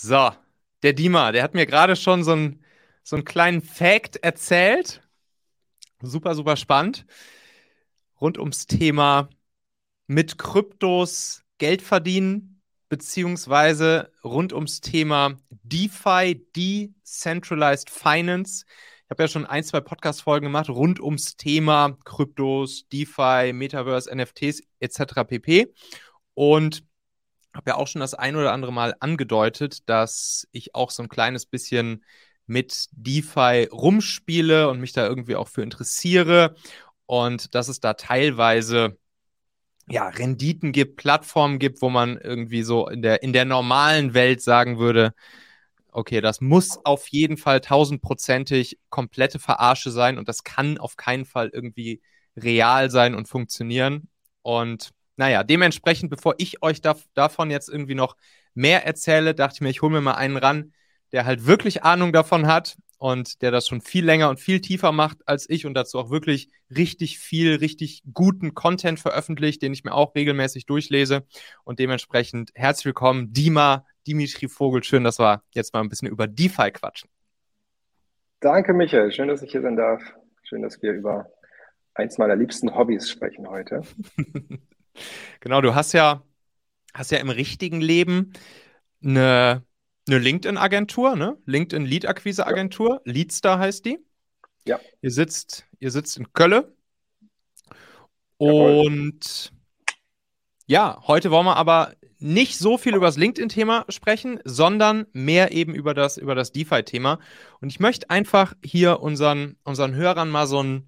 So, der Dima, der hat mir gerade schon so, ein, so einen kleinen Fact erzählt. Super, super spannend. Rund ums Thema mit Kryptos Geld verdienen, beziehungsweise rund ums Thema DeFi, Decentralized Finance. Ich habe ja schon ein, zwei Podcast-Folgen gemacht rund ums Thema Kryptos, DeFi, Metaverse, NFTs etc. pp. Und habe ja auch schon das ein oder andere Mal angedeutet, dass ich auch so ein kleines bisschen mit DeFi rumspiele und mich da irgendwie auch für interessiere und dass es da teilweise ja, Renditen gibt, Plattformen gibt, wo man irgendwie so in der, in der normalen Welt sagen würde, okay, das muss auf jeden Fall tausendprozentig komplette Verarsche sein und das kann auf keinen Fall irgendwie real sein und funktionieren. Und naja, dementsprechend, bevor ich euch da, davon jetzt irgendwie noch mehr erzähle, dachte ich mir, ich hole mir mal einen ran, der halt wirklich Ahnung davon hat und der das schon viel länger und viel tiefer macht als ich und dazu auch wirklich richtig viel, richtig guten Content veröffentlicht, den ich mir auch regelmäßig durchlese. Und dementsprechend herzlich willkommen, Dima, Dimitri Vogel. Schön, dass wir jetzt mal ein bisschen über DeFi quatschen. Danke, Michael. Schön, dass ich hier sein darf. Schön, dass wir über eins meiner liebsten Hobbys sprechen heute. genau, du hast ja, hast ja im richtigen Leben eine eine LinkedIn-Agentur, ne? LinkedIn Lead-Akquise-Agentur. Ja. Leadstar heißt die. Ja. Ihr sitzt, ihr sitzt in Kölle. Und ja, heute wollen wir aber nicht so viel über das LinkedIn-Thema sprechen, sondern mehr eben über das, über das DeFi-Thema. Und ich möchte einfach hier unseren, unseren Hörern mal so einen,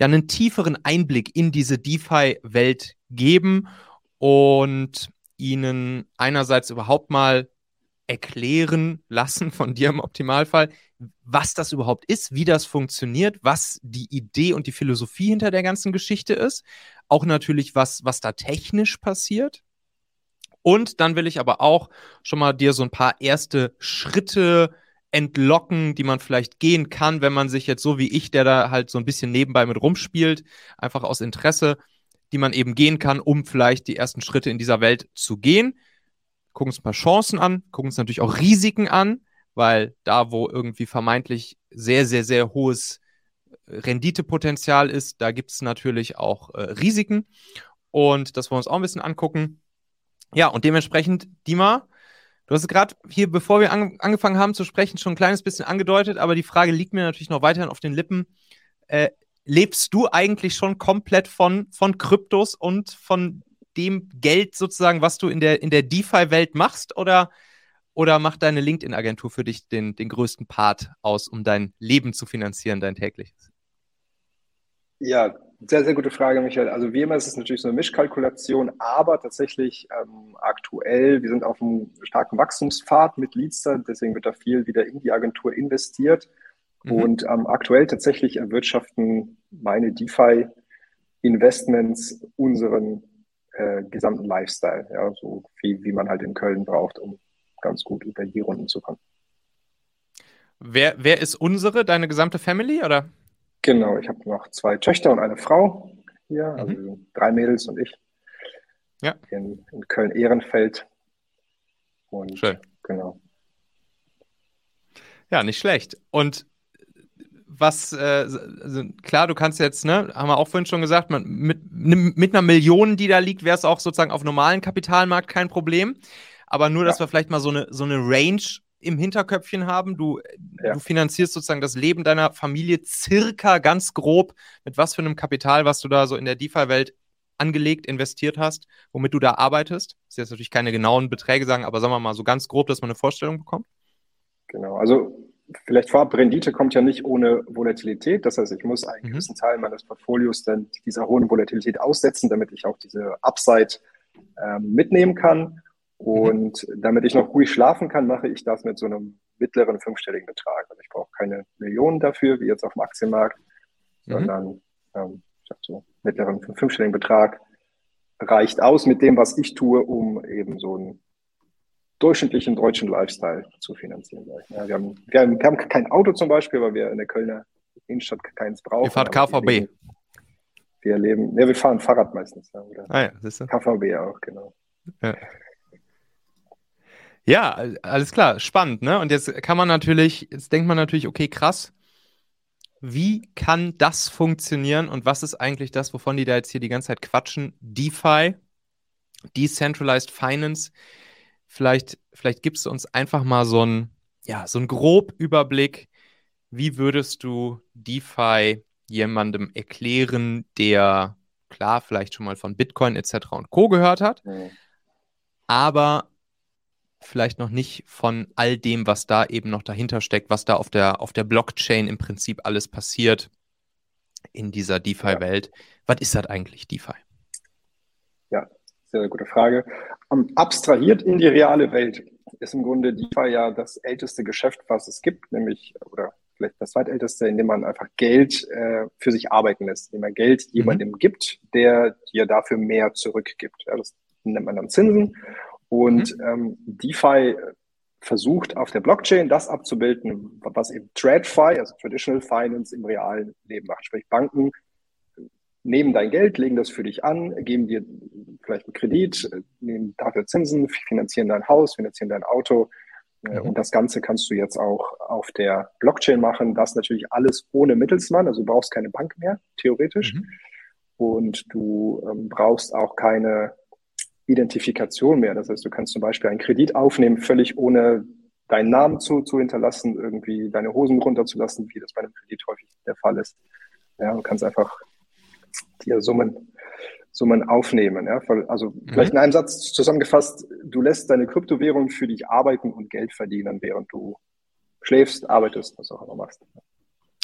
ja, einen tieferen Einblick in diese DeFi-Welt geben und ihnen einerseits überhaupt mal erklären lassen von dir im Optimalfall, was das überhaupt ist, wie das funktioniert, was die Idee und die Philosophie hinter der ganzen Geschichte ist. Auch natürlich, was, was da technisch passiert. Und dann will ich aber auch schon mal dir so ein paar erste Schritte entlocken, die man vielleicht gehen kann, wenn man sich jetzt so wie ich, der da halt so ein bisschen nebenbei mit rumspielt, einfach aus Interesse, die man eben gehen kann, um vielleicht die ersten Schritte in dieser Welt zu gehen gucken uns ein paar Chancen an, gucken uns natürlich auch Risiken an, weil da, wo irgendwie vermeintlich sehr, sehr, sehr hohes Renditepotenzial ist, da gibt es natürlich auch äh, Risiken. Und das wollen wir uns auch ein bisschen angucken. Ja, und dementsprechend, Dima, du hast gerade hier, bevor wir an, angefangen haben zu sprechen, schon ein kleines bisschen angedeutet, aber die Frage liegt mir natürlich noch weiterhin auf den Lippen. Äh, lebst du eigentlich schon komplett von, von Kryptos und von dem Geld sozusagen, was du in der, in der DeFi-Welt machst? Oder, oder macht deine LinkedIn-Agentur für dich den, den größten Part aus, um dein Leben zu finanzieren, dein tägliches? Ja, sehr, sehr gute Frage, Michael. Also wie immer ist es natürlich so eine Mischkalkulation, aber tatsächlich ähm, aktuell, wir sind auf einem starken Wachstumspfad mit Leadster, deswegen wird da viel wieder in die Agentur investiert. Mhm. Und ähm, aktuell tatsächlich erwirtschaften meine DeFi-Investments unseren äh, gesamten Lifestyle, ja, so wie, wie man halt in Köln braucht, um ganz gut über die Runden zu kommen. Wer, wer ist unsere, deine gesamte Family, oder? Genau, ich habe noch zwei Töchter und eine Frau hier, mhm. also drei Mädels und ich. Ja. In, in Köln-Ehrenfeld. Und Schön. Genau. Ja, nicht schlecht. Und was, äh, also klar, du kannst jetzt, ne, haben wir auch vorhin schon gesagt, man, mit, mit einer Million, die da liegt, wäre es auch sozusagen auf normalen Kapitalmarkt kein Problem. Aber nur, dass wir vielleicht mal so eine, so eine Range im Hinterköpfchen haben. Du, ja. du finanzierst sozusagen das Leben deiner Familie circa ganz grob mit was für einem Kapital, was du da so in der DeFi-Welt angelegt, investiert hast, womit du da arbeitest. Das ist jetzt natürlich keine genauen Beträge sagen, aber sagen wir mal so ganz grob, dass man eine Vorstellung bekommt. Genau, also vielleicht vorab, Rendite kommt ja nicht ohne Volatilität. Das heißt, ich muss einen mhm. gewissen Teil meines Portfolios dann dieser hohen Volatilität aussetzen, damit ich auch diese Upside ähm, mitnehmen kann. Und mhm. damit ich noch ruhig schlafen kann, mache ich das mit so einem mittleren fünfstelligen Betrag. Also ich brauche keine Millionen dafür, wie jetzt auf dem Aktienmarkt, mhm. sondern ähm, ich habe so mittleren fünfstelligen Betrag reicht aus mit dem, was ich tue, um eben so ein durchschnittlichen deutschen Lifestyle zu finanzieren. Ja, wir, haben, wir, haben, wir haben kein Auto zum Beispiel, weil wir in der Kölner Innenstadt keins brauchen. Ihr fahrt KVB. Wir leben, wir leben, ja, wir fahren Fahrrad meistens. Ja, ah ja, siehst du? KVB auch, genau. Ja. Ja, alles klar, spannend, ne? Und jetzt kann man natürlich, jetzt denkt man natürlich, okay, krass, wie kann das funktionieren und was ist eigentlich das, wovon die da jetzt hier die ganze Zeit quatschen? DeFi, Decentralized Finance. Vielleicht, vielleicht gibst du uns einfach mal so einen, ja, so einen grob Überblick. Wie würdest du DeFi jemandem erklären, der klar vielleicht schon mal von Bitcoin etc. und Co. gehört hat, mhm. aber vielleicht noch nicht von all dem, was da eben noch dahinter steckt, was da auf der, auf der Blockchain im Prinzip alles passiert in dieser DeFi-Welt. Ja. Was ist das eigentlich, DeFi? Ja, sehr gute Frage. Um, abstrahiert in die reale Welt ist im Grunde DeFi ja das älteste Geschäft, was es gibt, nämlich, oder vielleicht das zweitälteste, indem man einfach Geld äh, für sich arbeiten lässt, indem man Geld mhm. jemandem gibt, der dir dafür mehr zurückgibt. Ja, das nennt man dann Zinsen. Und mhm. ähm, DeFi versucht auf der Blockchain das abzubilden, was eben TradFi, also Traditional Finance im realen Leben macht. Sprich, Banken nehmen dein Geld, legen das für dich an, geben dir vielleicht einen Kredit, nehmen dafür Zinsen, finanzieren dein Haus, finanzieren dein Auto. Äh, mhm. Und das Ganze kannst du jetzt auch auf der Blockchain machen. Das natürlich alles ohne Mittelsmann, also du brauchst keine Bank mehr, theoretisch. Mhm. Und du ähm, brauchst auch keine Identifikation mehr. Das heißt, du kannst zum Beispiel einen Kredit aufnehmen, völlig ohne deinen Namen zu, zu hinterlassen, irgendwie deine Hosen runterzulassen, wie das bei einem Kredit häufig der Fall ist. Ja, du kannst einfach dir Summen, Summen aufnehmen. Ja? Also mhm. vielleicht in einem Satz zusammengefasst, du lässt deine Kryptowährung für dich arbeiten und Geld verdienen, während du schläfst, arbeitest, was auch immer machst.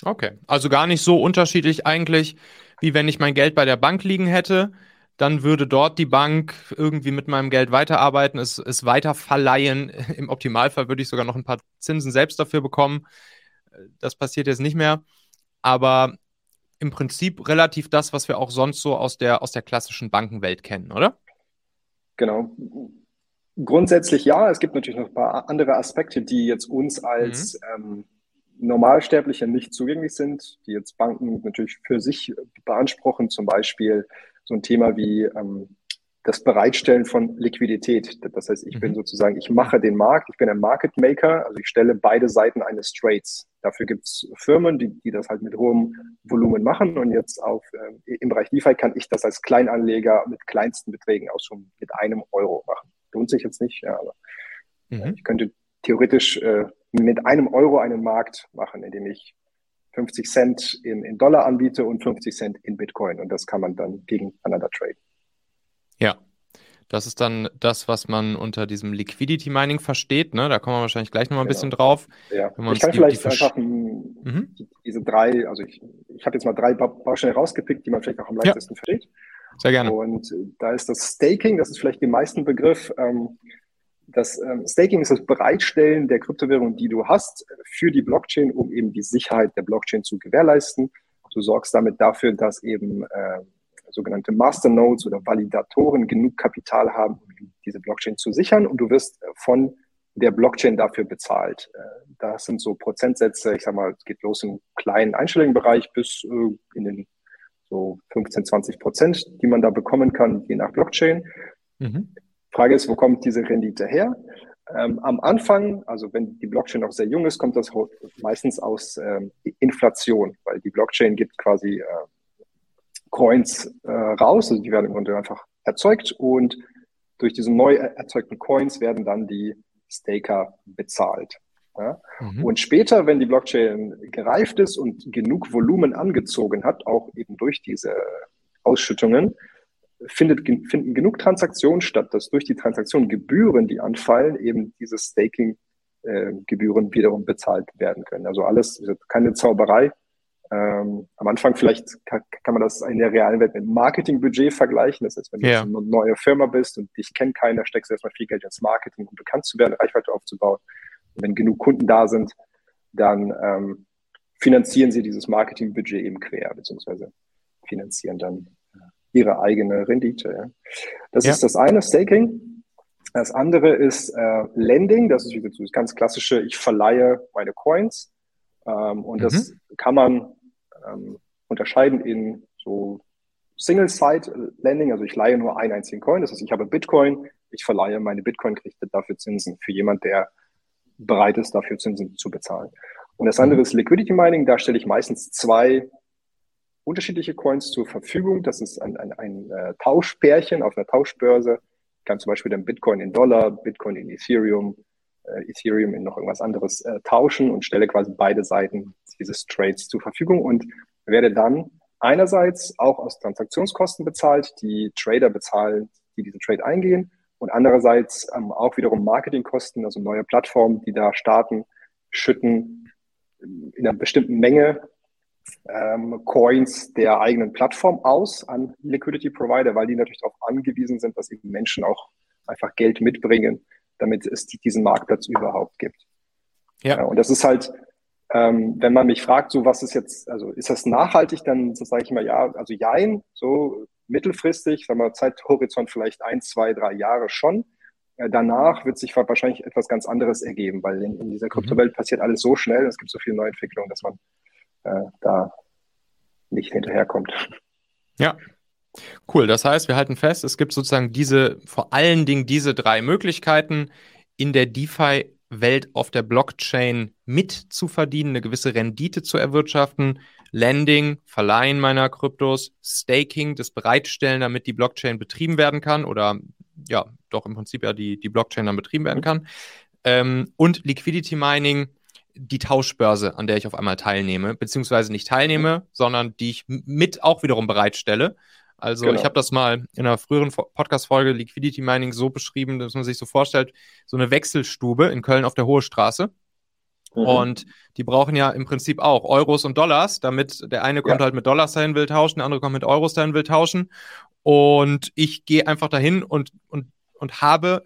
Okay, also gar nicht so unterschiedlich eigentlich, wie wenn ich mein Geld bei der Bank liegen hätte dann würde dort die Bank irgendwie mit meinem Geld weiterarbeiten, es, es weiter verleihen. Im Optimalfall würde ich sogar noch ein paar Zinsen selbst dafür bekommen. Das passiert jetzt nicht mehr. Aber im Prinzip relativ das, was wir auch sonst so aus der, aus der klassischen Bankenwelt kennen, oder? Genau. Grundsätzlich ja. Es gibt natürlich noch ein paar andere Aspekte, die jetzt uns als mhm. ähm, Normalsterbliche nicht zugänglich sind, die jetzt Banken natürlich für sich beanspruchen, zum Beispiel so ein Thema wie ähm, das Bereitstellen von Liquidität. Das heißt, ich mhm. bin sozusagen, ich mache den Markt, ich bin ein Market Maker, also ich stelle beide Seiten eines Trades. Dafür gibt es Firmen, die, die das halt mit hohem Volumen machen und jetzt auf, äh, im Bereich DeFi kann ich das als Kleinanleger mit kleinsten Beträgen auch schon mit einem Euro machen. Lohnt sich jetzt nicht, ja, aber mhm. ich könnte theoretisch äh, mit einem Euro einen Markt machen, indem ich 50 Cent in, in Dollar anbiete und 50 Cent in Bitcoin. Und das kann man dann gegeneinander traden. Ja, das ist dann das, was man unter diesem Liquidity Mining versteht. Ne? Da kommen wir wahrscheinlich gleich nochmal ein genau. bisschen drauf. Ja. ich kann vielleicht die einfach mhm. diese drei, also ich, ich habe jetzt mal drei Bausteine rausgepickt, die man vielleicht auch am leichtesten ja. versteht. Sehr gerne. Und da ist das Staking, das ist vielleicht den meisten Begriff. Ähm, das ähm, Staking ist das Bereitstellen der Kryptowährung, die du hast, für die Blockchain, um eben die Sicherheit der Blockchain zu gewährleisten. Du sorgst damit dafür, dass eben äh, sogenannte Masternodes oder Validatoren genug Kapital haben, um diese Blockchain zu sichern und du wirst äh, von der Blockchain dafür bezahlt. Äh, das sind so Prozentsätze, ich sag mal, es geht los im kleinen einstelligen Bereich bis äh, in den so 15, 20 Prozent, die man da bekommen kann, je nach Blockchain. Mhm. Frage ist, wo kommt diese Rendite her? Ähm, am Anfang, also wenn die Blockchain noch sehr jung ist, kommt das meistens aus ähm, Inflation, weil die Blockchain gibt quasi äh, Coins äh, raus, also die werden im Grunde einfach erzeugt und durch diese neu erzeugten Coins werden dann die Staker bezahlt. Ja? Mhm. Und später, wenn die Blockchain gereift ist und genug Volumen angezogen hat, auch eben durch diese Ausschüttungen, findet, finden genug Transaktionen statt, dass durch die Transaktionen Gebühren, die anfallen, eben diese Staking-Gebühren äh, wiederum bezahlt werden können. Also alles, keine Zauberei. Ähm, am Anfang vielleicht kann, kann, man das in der realen Welt mit Marketingbudget vergleichen. Das heißt, wenn ja. du eine neue Firma bist und dich kennt keiner, steckst du erstmal viel Geld ins Marketing, um bekannt zu werden, Reichweite aufzubauen. Und wenn genug Kunden da sind, dann ähm, finanzieren sie dieses Marketingbudget eben quer, beziehungsweise finanzieren dann ihre eigene Rendite. Ja. Das ja. ist das eine, Staking. Das andere ist äh, Lending. Das ist das ganz klassische, ich verleihe meine Coins. Ähm, und mhm. das kann man ähm, unterscheiden in so Single-Side-Lending. Also ich leihe nur einen einzigen Coin. Das heißt, ich habe Bitcoin, ich verleihe meine Bitcoin, kriege dafür Zinsen für jemand, der bereit ist, dafür Zinsen zu bezahlen. Und das andere ist Liquidity Mining. Da stelle ich meistens zwei unterschiedliche Coins zur Verfügung. Das ist ein, ein, ein äh, Tauschpärchen auf einer Tauschbörse. Ich kann zum Beispiel dann Bitcoin in Dollar, Bitcoin in Ethereum, äh, Ethereum in noch irgendwas anderes äh, tauschen und stelle quasi beide Seiten dieses Trades zur Verfügung und werde dann einerseits auch aus Transaktionskosten bezahlt, die Trader bezahlen, die diesen Trade eingehen und andererseits ähm, auch wiederum Marketingkosten, also neue Plattformen, die da starten, schütten in einer bestimmten Menge ähm, Coins der eigenen Plattform aus an Liquidity Provider, weil die natürlich darauf angewiesen sind, dass eben Menschen auch einfach Geld mitbringen, damit es diesen Marktplatz überhaupt gibt. Ja. ja und das ist halt, ähm, wenn man mich fragt, so was ist jetzt, also ist das nachhaltig, dann so sage ich mal ja, also jein, so mittelfristig, sagen wir Zeithorizont vielleicht ein, zwei, drei Jahre schon. Äh, danach wird sich wahrscheinlich etwas ganz anderes ergeben, weil in, in dieser mhm. Kryptowelt passiert alles so schnell, es gibt so viele Neuentwicklungen, dass man äh, da nicht hinterherkommt. Ja, Cool, das heißt, wir halten fest, es gibt sozusagen diese, vor allen Dingen diese drei Möglichkeiten in der DeFi-Welt auf der Blockchain mitzuverdienen, eine gewisse Rendite zu erwirtschaften, Lending, Verleihen meiner Kryptos, Staking, das Bereitstellen, damit die Blockchain betrieben werden kann oder ja, doch im Prinzip ja die, die Blockchain dann betrieben werden kann. Ähm, und Liquidity Mining, die Tauschbörse, an der ich auf einmal teilnehme, beziehungsweise nicht teilnehme, sondern die ich mit auch wiederum bereitstelle. Also genau. ich habe das mal in einer früheren Podcast-Folge Liquidity Mining so beschrieben, dass man sich so vorstellt, so eine Wechselstube in Köln auf der Hohe Straße. Mhm. Und die brauchen ja im Prinzip auch Euros und Dollars, damit der eine kommt ja. halt mit Dollars dahin, will tauschen, der andere kommt mit Euros dahin, will tauschen. Und ich gehe einfach dahin und, und, und habe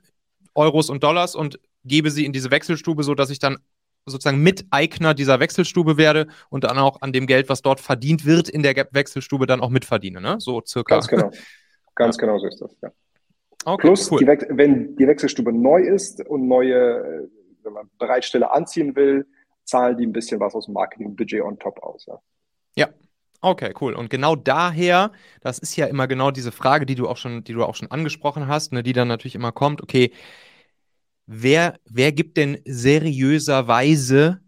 Euros und Dollars und gebe sie in diese Wechselstube, so dass ich dann sozusagen Miteigner dieser Wechselstube werde und dann auch an dem Geld, was dort verdient wird, in der Wechselstube dann auch mitverdiene, ne? So circa. Ganz genau. Ganz genau so ist das, ja. Okay, Plus, cool. die wenn die Wechselstube neu ist und neue wenn man Bereitstelle anziehen will, zahlen die ein bisschen was aus dem Marketingbudget on top aus. Ja. ja. Okay, cool. Und genau daher, das ist ja immer genau diese Frage, die du auch schon, die du auch schon angesprochen hast, ne, die dann natürlich immer kommt, okay, wer, wer gibt denn seriöserweise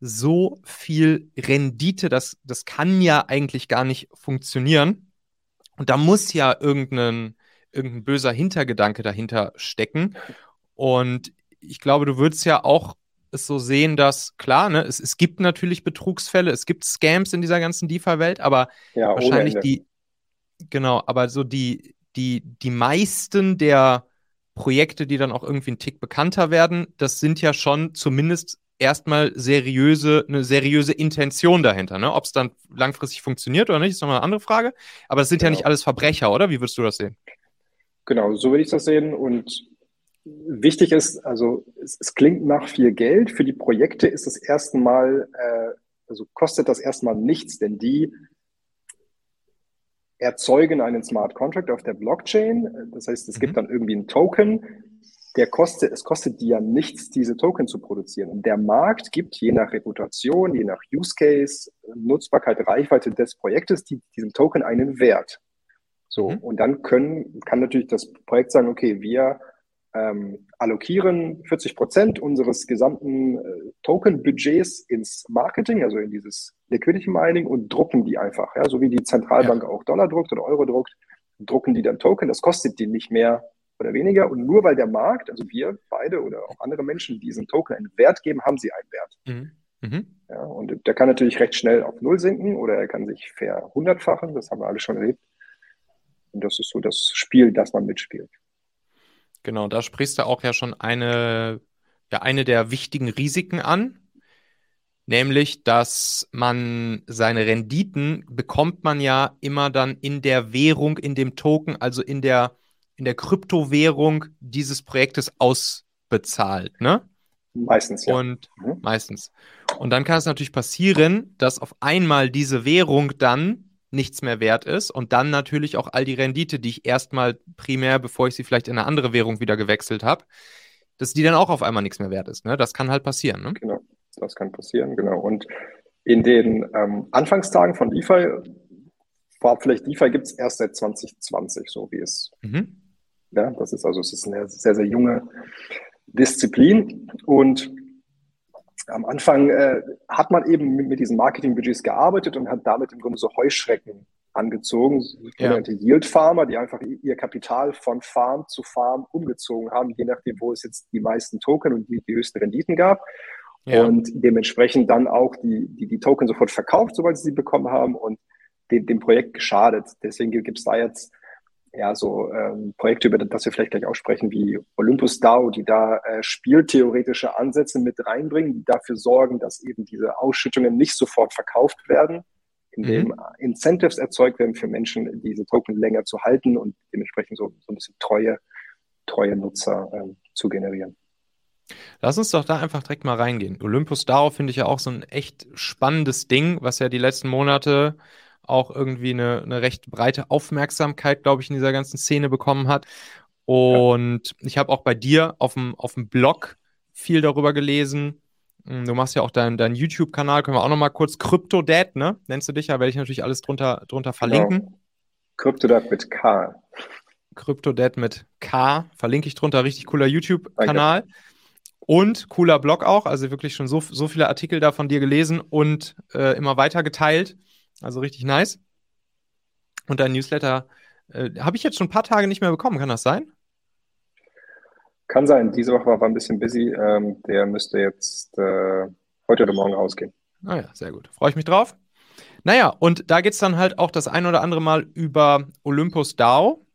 so viel Rendite? Das, das kann ja eigentlich gar nicht funktionieren. Und da muss ja irgendein, irgendein böser Hintergedanke dahinter stecken. Und ich glaube, du würdest ja auch es so sehen, dass klar, ne, es, es gibt natürlich Betrugsfälle, es gibt Scams in dieser ganzen DeFi-Welt, aber ja, wahrscheinlich die, genau, aber so die, die, die meisten der Projekte, die dann auch irgendwie einen Tick bekannter werden, das sind ja schon zumindest erstmal seriöse, eine seriöse Intention dahinter. Ne? Ob es dann langfristig funktioniert oder nicht, ist nochmal eine andere Frage. Aber es sind genau. ja nicht alles Verbrecher, oder? Wie würdest du das sehen? Genau, so würde ich das sehen. Und wichtig ist, also es, es, klingt nach viel Geld. Für die Projekte ist das erstmal, äh, also kostet das erstmal nichts, denn die erzeugen einen Smart Contract auf der Blockchain. Das heißt, es mhm. gibt dann irgendwie einen Token, der kostet, es kostet die ja nichts, diese Token zu produzieren. Und der Markt gibt je nach Reputation, je nach Use Case, Nutzbarkeit, Reichweite des Projektes, die, diesem Token einen Wert. So. Mhm. Und dann können, kann natürlich das Projekt sagen, okay, wir ähm, allokieren 40 Prozent unseres gesamten äh, Token-Budgets ins Marketing, also in dieses Liquidity Mining und drucken die einfach. Ja? So wie die Zentralbank ja. auch Dollar druckt oder Euro druckt, drucken die dann Token. Das kostet die nicht mehr oder weniger. Und nur weil der Markt, also wir beide oder auch andere Menschen diesen Token einen Wert geben, haben sie einen Wert. Mhm. Mhm. Ja, und der kann natürlich recht schnell auf Null sinken oder er kann sich verhundertfachen. Das haben wir alle schon erlebt. Und das ist so das Spiel, das man mitspielt. Genau, da sprichst du auch ja schon eine, ja, eine der wichtigen Risiken an, nämlich, dass man seine Renditen bekommt man ja immer dann in der Währung, in dem Token, also in der, in der Kryptowährung dieses Projektes ausbezahlt, ne? Meistens, ja. Und mhm. meistens. Und dann kann es natürlich passieren, dass auf einmal diese Währung dann nichts mehr wert ist und dann natürlich auch all die Rendite, die ich erstmal primär, bevor ich sie vielleicht in eine andere Währung wieder gewechselt habe, dass die dann auch auf einmal nichts mehr wert ist. Ne? Das kann halt passieren. Ne? Genau, das kann passieren, genau. Und in den ähm, Anfangstagen von DeFi, war vielleicht DeFi gibt es erst seit 2020, so wie es mhm. Ja, das ist also es ist eine sehr, sehr junge Disziplin. Und am Anfang äh, hat man eben mit, mit diesen Marketingbudgets gearbeitet und hat damit im Grunde so Heuschrecken angezogen, sogenannte ja. Yield Farmer, die einfach ihr Kapital von Farm zu Farm umgezogen haben, je nachdem, wo es jetzt die meisten Token und die, die höchsten Renditen gab. Ja. Und dementsprechend dann auch die, die, die Token sofort verkauft, sobald sie sie bekommen haben und dem, dem Projekt geschadet. Deswegen gibt es da jetzt ja so ähm, Projekte, über das wir vielleicht gleich aussprechen, wie Olympus DAO, die da äh, spieltheoretische Ansätze mit reinbringen, die dafür sorgen, dass eben diese Ausschüttungen nicht sofort verkauft werden, indem mhm. Incentives erzeugt werden für Menschen, diese Token länger zu halten und dementsprechend so, so ein bisschen treue, treue Nutzer ähm, zu generieren. Lass uns doch da einfach direkt mal reingehen. Olympus DAO finde ich ja auch so ein echt spannendes Ding, was ja die letzten Monate auch irgendwie eine, eine recht breite Aufmerksamkeit, glaube ich, in dieser ganzen Szene bekommen hat. Und ja. ich habe auch bei dir auf dem, auf dem Blog viel darüber gelesen. Hm, du machst ja auch deinen dein YouTube-Kanal, können wir auch nochmal kurz CryptoDad, ne? Nennst du dich ja, werde ich natürlich alles drunter, drunter genau. verlinken. Genau. CryptoDad mit K. CryptoDad mit K, verlinke ich drunter, richtig cooler YouTube-Kanal. Und cooler Blog auch, also wirklich schon so, so viele Artikel da von dir gelesen und äh, immer weiter geteilt. Also richtig nice. Und dein Newsletter äh, habe ich jetzt schon ein paar Tage nicht mehr bekommen, kann das sein? Kann sein. Diese Woche war, war ein bisschen busy. Ähm, der müsste jetzt äh, heute oder morgen rausgehen. Ah ja, sehr gut. Freue ich mich drauf. Naja, und da geht es dann halt auch das ein oder andere Mal über Olympus DAO.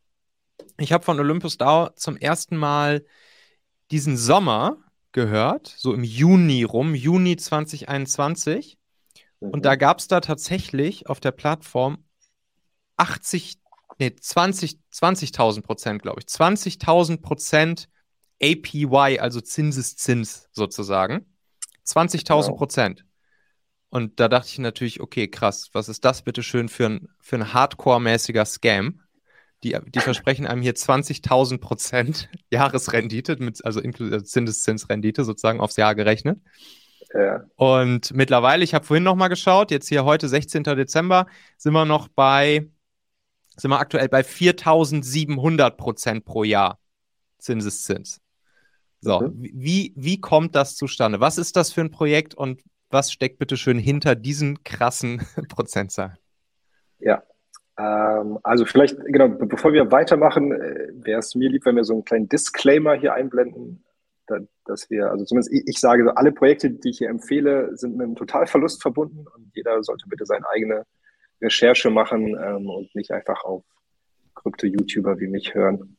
Ich habe von Olympus DAO zum ersten Mal diesen Sommer gehört, so im Juni rum, Juni 2021. Mhm. Und da gab es da tatsächlich auf der Plattform 80, nee, 20, 20.000 Prozent, glaube ich. 20.000 Prozent APY, also Zinseszins sozusagen. 20.000 genau. Prozent. Und da dachte ich natürlich, okay, krass, was ist das bitte schön für ein, für ein Hardcore-mäßiger Scam? Die, die versprechen einem hier 20.000 Prozent Jahresrendite, mit, also inklusive Zinseszinsrendite sozusagen aufs Jahr gerechnet. Ja. Und mittlerweile, ich habe vorhin noch mal geschaut, jetzt hier heute, 16. Dezember, sind wir noch bei, sind wir aktuell bei 4.700 Prozent pro Jahr Zinseszins. So, mhm. wie, wie kommt das zustande? Was ist das für ein Projekt und was steckt bitte schön hinter diesen krassen Prozentzahlen? Ja, ähm, also vielleicht, genau, bevor wir weitermachen, äh, wäre es mir lieb, wenn wir so einen kleinen Disclaimer hier einblenden, dass wir, also zumindest ich, ich sage, alle Projekte, die ich hier empfehle, sind mit einem Totalverlust verbunden und jeder sollte bitte seine eigene Recherche machen ähm, und nicht einfach auf Krypto-YouTuber wie mich hören,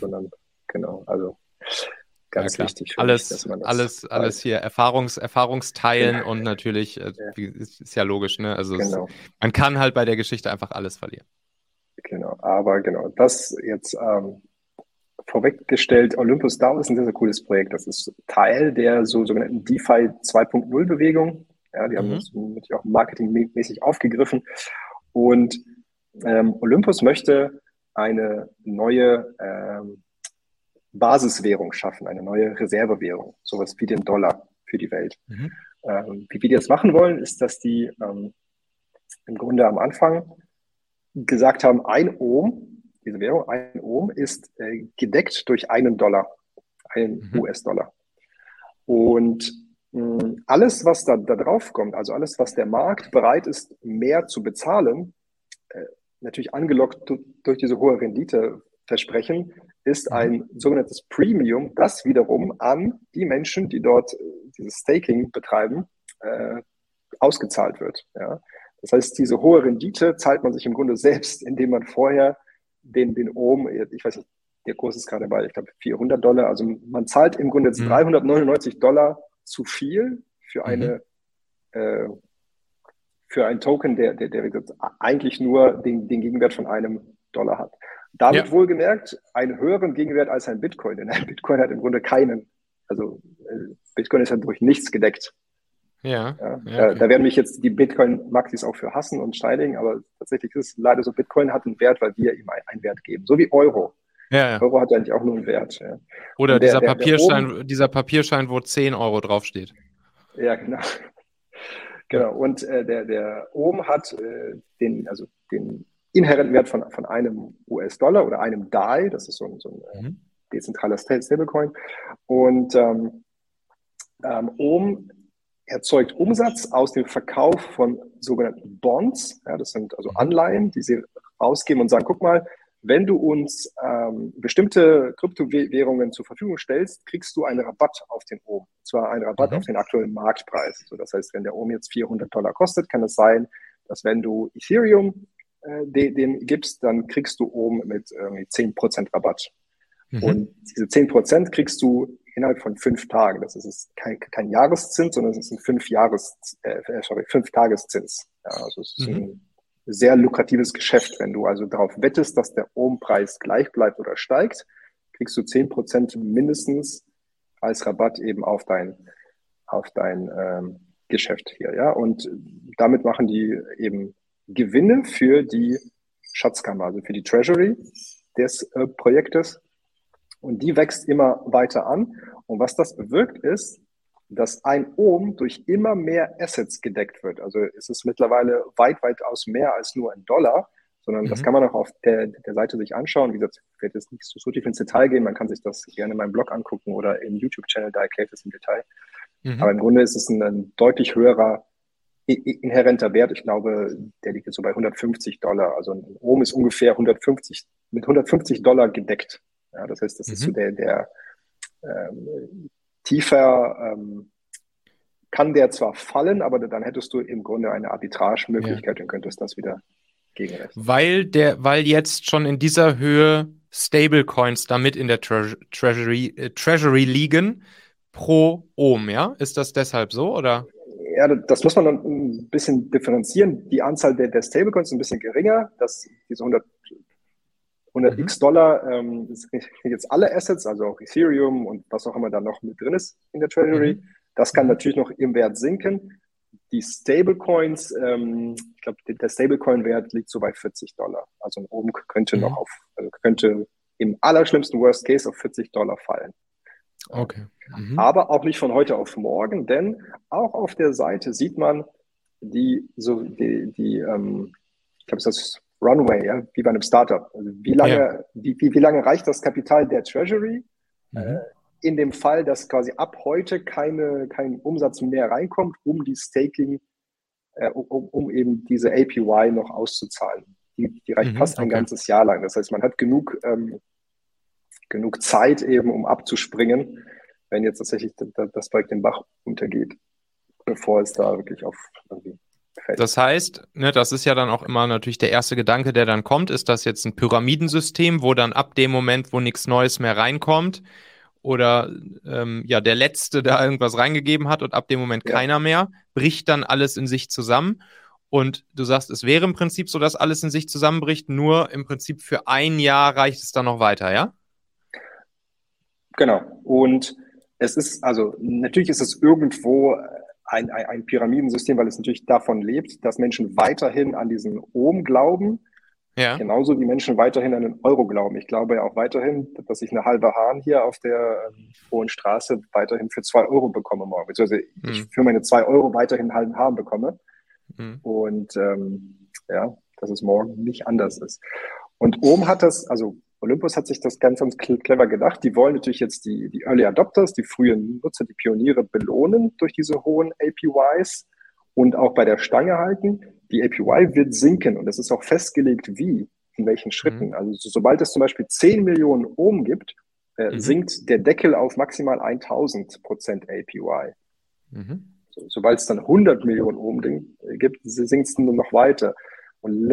sondern genau, also ganz ja, wichtig. alles, mich, alles, weiß. alles hier Erfahrungs, Erfahrungsteilen ja. und natürlich äh, ja. Ist, ist, ja logisch, ne? Also genau. es, man kann halt bei der Geschichte einfach alles verlieren. Genau, aber genau, das jetzt ähm, vorweggestellt, Olympus DAO ist ein sehr, sehr cooles Projekt. Das ist Teil der so, sogenannten DeFi 2.0 Bewegung. Ja, die haben mhm. das natürlich auch marketingmäßig aufgegriffen. Und ähm, Olympus möchte eine neue ähm, Basiswährung schaffen, eine neue Reservewährung, sowas wie den Dollar für die Welt. Mhm. Ähm, wie wir das machen wollen, ist, dass die ähm, im Grunde am Anfang gesagt haben, ein Ohm diese Währung, ein Ohm, ist äh, gedeckt durch einen Dollar, einen mhm. US-Dollar. Und mh, alles, was da, da drauf kommt, also alles, was der Markt bereit ist, mehr zu bezahlen, äh, natürlich angelockt durch diese hohe Renditeversprechen, ist mhm. ein sogenanntes Premium, das wiederum an die Menschen, die dort äh, dieses Staking betreiben, äh, ausgezahlt wird. Ja. Das heißt, diese hohe Rendite zahlt man sich im Grunde selbst, indem man vorher den, den Ohm, ich weiß nicht, der Kurs ist gerade bei, ich glaube, 400 Dollar. Also man zahlt im Grunde jetzt mhm. 399 Dollar zu viel für eine, mhm. äh, für einen Token, der, der, der eigentlich nur den, den Gegenwert von einem Dollar hat. Damit ja. wohlgemerkt einen höheren Gegenwert als ein Bitcoin, denn ein Bitcoin hat im Grunde keinen. Also äh, Bitcoin ist ja durch nichts gedeckt. Ja. ja, ja okay. Da werden mich jetzt die Bitcoin-Maxis auch für hassen und steinigen, aber tatsächlich ist es leider so, Bitcoin hat einen Wert, weil wir ihm einen Wert geben. So wie Euro. Ja, ja. Euro hat eigentlich auch nur einen Wert. Ja. Oder der, dieser, der, Papierschein, der oben, dieser Papierschein, wo 10 Euro draufsteht. Ja, genau. Genau. Und äh, der, der oben hat äh, den, also den inhärenten Wert von, von einem US-Dollar oder einem DAI, das ist so ein, so ein mhm. dezentraler Stablecoin. Und ähm, ähm, Ohm erzeugt Umsatz aus dem Verkauf von sogenannten Bonds. Ja, das sind also mhm. Anleihen, die sie rausgeben und sagen, guck mal, wenn du uns ähm, bestimmte Kryptowährungen zur Verfügung stellst, kriegst du einen Rabatt auf den Ohm. Und zwar einen Rabatt mhm. auf den aktuellen Marktpreis. So, das heißt, wenn der Ohm jetzt 400 Dollar kostet, kann es sein, dass wenn du Ethereum äh, den, den gibst, dann kriegst du Ohm mit irgendwie 10% Rabatt. Mhm. Und diese 10% kriegst du innerhalb von fünf Tagen. Das ist kein, kein Jahreszins, sondern es ist ein fünf Jahres, äh, sorry, fünf Tageszins. Ja, also es ist mhm. ein sehr lukratives Geschäft. Wenn du also darauf wettest, dass der Ohmpreis gleich bleibt oder steigt, kriegst du zehn Prozent mindestens als Rabatt eben auf dein, auf dein ähm, Geschäft hier. Ja? Und damit machen die eben Gewinne für die Schatzkammer, also für die Treasury des äh, Projektes. Und die wächst immer weiter an. Und was das bewirkt ist, dass ein Ohm durch immer mehr Assets gedeckt wird. Also es ist mittlerweile weit, weit aus mehr als nur ein Dollar, sondern mhm. das kann man auch auf der, der Seite sich anschauen. Wie gesagt, ich werde jetzt nicht so, so tief ins Detail gehen, man kann sich das gerne in meinem Blog angucken oder im YouTube-Channel, da erklärt es im Detail. Mhm. Aber im Grunde ist es ein, ein deutlich höherer inhärenter Wert. Ich glaube, der liegt jetzt so bei 150 Dollar. Also ein Ohm ist ungefähr 150, mit 150 Dollar gedeckt. Ja, das heißt, das mhm. ist so der, der ähm, tiefer ähm, kann der zwar fallen, aber dann hättest du im Grunde eine Arbitrage-Möglichkeit ja. und könntest das wieder gegenrechnen. Weil der, weil jetzt schon in dieser Höhe Stablecoins damit in der Tre Treasury, äh, Treasury liegen pro Ohm, ja? Ist das deshalb so oder? Ja, das muss man dann ein bisschen differenzieren. Die Anzahl der, der Stablecoins ist ein bisschen geringer. Das, diese 100 100 mhm. x Dollar ähm, sind jetzt alle Assets, also auch Ethereum und was auch immer da noch mit drin ist in der Treasury. Mhm. Das kann natürlich noch im Wert sinken. Die Stablecoins, ähm, ich glaube, der Stablecoin-Wert liegt so bei 40 Dollar. Also oben könnte mhm. noch auf, also könnte im allerschlimmsten Worst Case auf 40 Dollar fallen. Okay. Mhm. Aber auch nicht von heute auf morgen, denn auch auf der Seite sieht man die, so die, die ähm, ich glaube, das Runway, ja, wie bei einem Startup. Also wie lange, ja. wie, wie, wie lange reicht das Kapital der Treasury? Mhm. Äh, in dem Fall, dass quasi ab heute keine, kein Umsatz mehr reinkommt, um die Staking, äh, um, um eben diese APY noch auszuzahlen. Die, die reicht mhm, fast okay. ein ganzes Jahr lang. Das heißt, man hat genug, ähm, genug Zeit eben, um abzuspringen, wenn jetzt tatsächlich das Projekt den Bach untergeht, bevor es da wirklich auf irgendwie das heißt, ne, das ist ja dann auch immer natürlich der erste Gedanke, der dann kommt, ist das jetzt ein Pyramidensystem, wo dann ab dem Moment, wo nichts Neues mehr reinkommt, oder ähm, ja, der Letzte da irgendwas reingegeben hat und ab dem Moment ja. keiner mehr, bricht dann alles in sich zusammen. Und du sagst, es wäre im Prinzip so, dass alles in sich zusammenbricht, nur im Prinzip für ein Jahr reicht es dann noch weiter, ja? Genau. Und es ist, also natürlich ist es irgendwo ein, ein, ein Pyramidensystem, weil es natürlich davon lebt, dass Menschen weiterhin an diesen Ohm glauben. Ja. Genauso die Menschen weiterhin an den Euro glauben. Ich glaube ja auch weiterhin, dass ich eine halbe Hahn hier auf der ähm, Hohen Straße weiterhin für zwei Euro bekomme morgen. Beziehungsweise mhm. ich für meine zwei Euro weiterhin einen halben Hahn bekomme. Mhm. Und ähm, ja, dass es morgen nicht anders ist. Und Ohm hat das, also Olympus hat sich das ganz, ganz clever gedacht. Die wollen natürlich jetzt die, die Early Adopters, die frühen Nutzer, die Pioniere belohnen durch diese hohen APYs und auch bei der Stange halten. Die APY wird sinken und es ist auch festgelegt, wie, in welchen Schritten. Mhm. Also so, sobald es zum Beispiel 10 Millionen Ohm gibt, äh, mhm. sinkt der Deckel auf maximal 1000 Prozent APY. Mhm. So, sobald es dann 100 Millionen Ohm gibt, sinkt es nur noch weiter. Und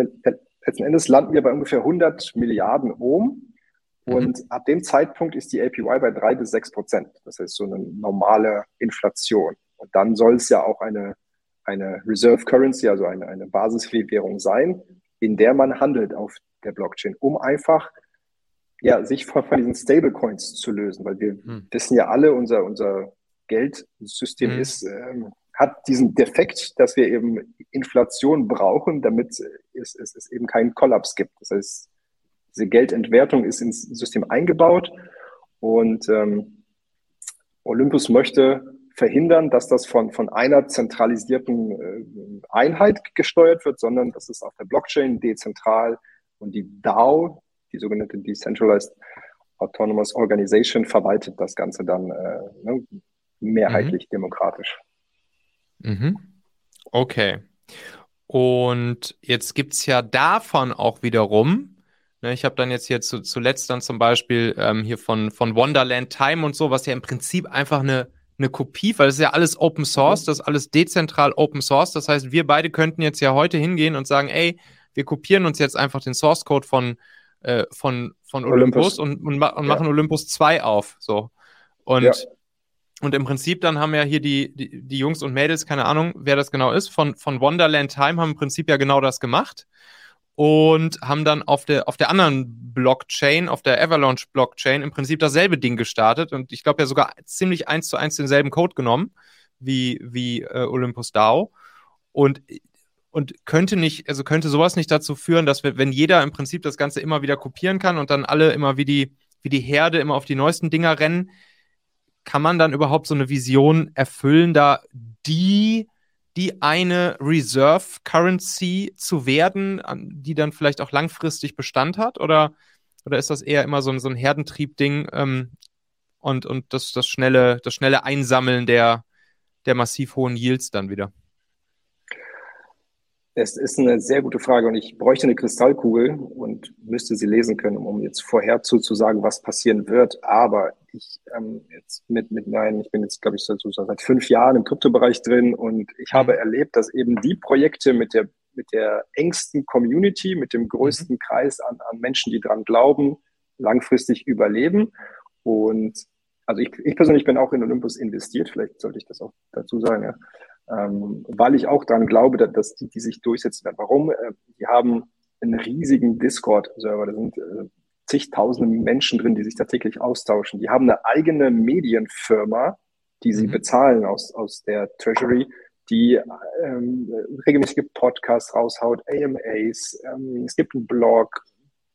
letzten Endes landen wir bei ungefähr 100 Milliarden Ohm. Und mhm. ab dem Zeitpunkt ist die APY bei drei bis sechs Prozent. Das heißt so eine normale Inflation. Und dann soll es ja auch eine, eine Reserve Currency, also eine, eine Basiswährung sein, in der man handelt auf der Blockchain, um einfach ja, sich von, von diesen Stablecoins zu lösen. Weil wir mhm. wissen ja alle, unser, unser Geldsystem mhm. ist ähm, hat diesen Defekt, dass wir eben Inflation brauchen, damit es, es, es eben keinen Kollaps gibt. Das heißt, diese Geldentwertung ist ins System eingebaut und ähm, Olympus möchte verhindern, dass das von, von einer zentralisierten äh, Einheit gesteuert wird, sondern dass es auf der Blockchain dezentral Und die DAO, die sogenannte Decentralized Autonomous Organization, verwaltet das Ganze dann äh, ne, mehrheitlich mhm. demokratisch. Mhm. Okay. Und jetzt gibt es ja davon auch wiederum, ne, ich habe dann jetzt hier zu, zuletzt dann zum Beispiel ähm, hier von, von Wonderland Time und so, was ja im Prinzip einfach eine, eine Kopie, weil es ist ja alles Open Source, mhm. das ist alles dezentral Open Source. Das heißt, wir beide könnten jetzt ja heute hingehen und sagen, ey, wir kopieren uns jetzt einfach den Source Code von, äh, von, von Olympus, Olympus und, und, ma und ja. machen Olympus 2 auf. So. Und ja. Und im Prinzip dann haben ja hier die, die, die, Jungs und Mädels, keine Ahnung, wer das genau ist, von, von Wonderland Time haben im Prinzip ja genau das gemacht und haben dann auf der, auf der anderen Blockchain, auf der Avalanche Blockchain im Prinzip dasselbe Ding gestartet und ich glaube ja sogar ziemlich eins zu eins denselben Code genommen wie, wie äh, Olympus DAO und und könnte nicht, also könnte sowas nicht dazu führen, dass wir, wenn jeder im Prinzip das Ganze immer wieder kopieren kann und dann alle immer wie die, wie die Herde immer auf die neuesten Dinger rennen, kann man dann überhaupt so eine Vision erfüllen, da die, die eine Reserve Currency zu werden, die dann vielleicht auch langfristig Bestand hat? Oder, oder ist das eher immer so ein, so ein Herdentrieb-Ding ähm, und, und das, das, schnelle, das schnelle Einsammeln der, der massiv hohen Yields dann wieder? Es ist eine sehr gute Frage und ich bräuchte eine Kristallkugel und müsste sie lesen können, um jetzt vorher zu, zu sagen, was passieren wird. Aber ich ähm, jetzt mit, mit meinen, ich bin jetzt, glaube ich, seit, seit fünf Jahren im Kryptobereich drin und ich habe mhm. erlebt, dass eben die Projekte mit der, mit der engsten Community, mit dem größten mhm. Kreis an, an Menschen, die dran glauben, langfristig überleben. Und also ich, ich persönlich bin auch in Olympus investiert, vielleicht sollte ich das auch dazu sagen, ja ähm, weil ich auch daran glaube, dass, dass die, die sich durchsetzen werden. Warum? Äh, die haben einen riesigen Discord-Server, da sind äh, zigtausende Menschen drin, die sich da täglich austauschen. Die haben eine eigene Medienfirma, die sie mhm. bezahlen aus, aus der Treasury, die ähm, regelmäßige Podcasts raushaut, AMAs, ähm, es gibt einen Blog,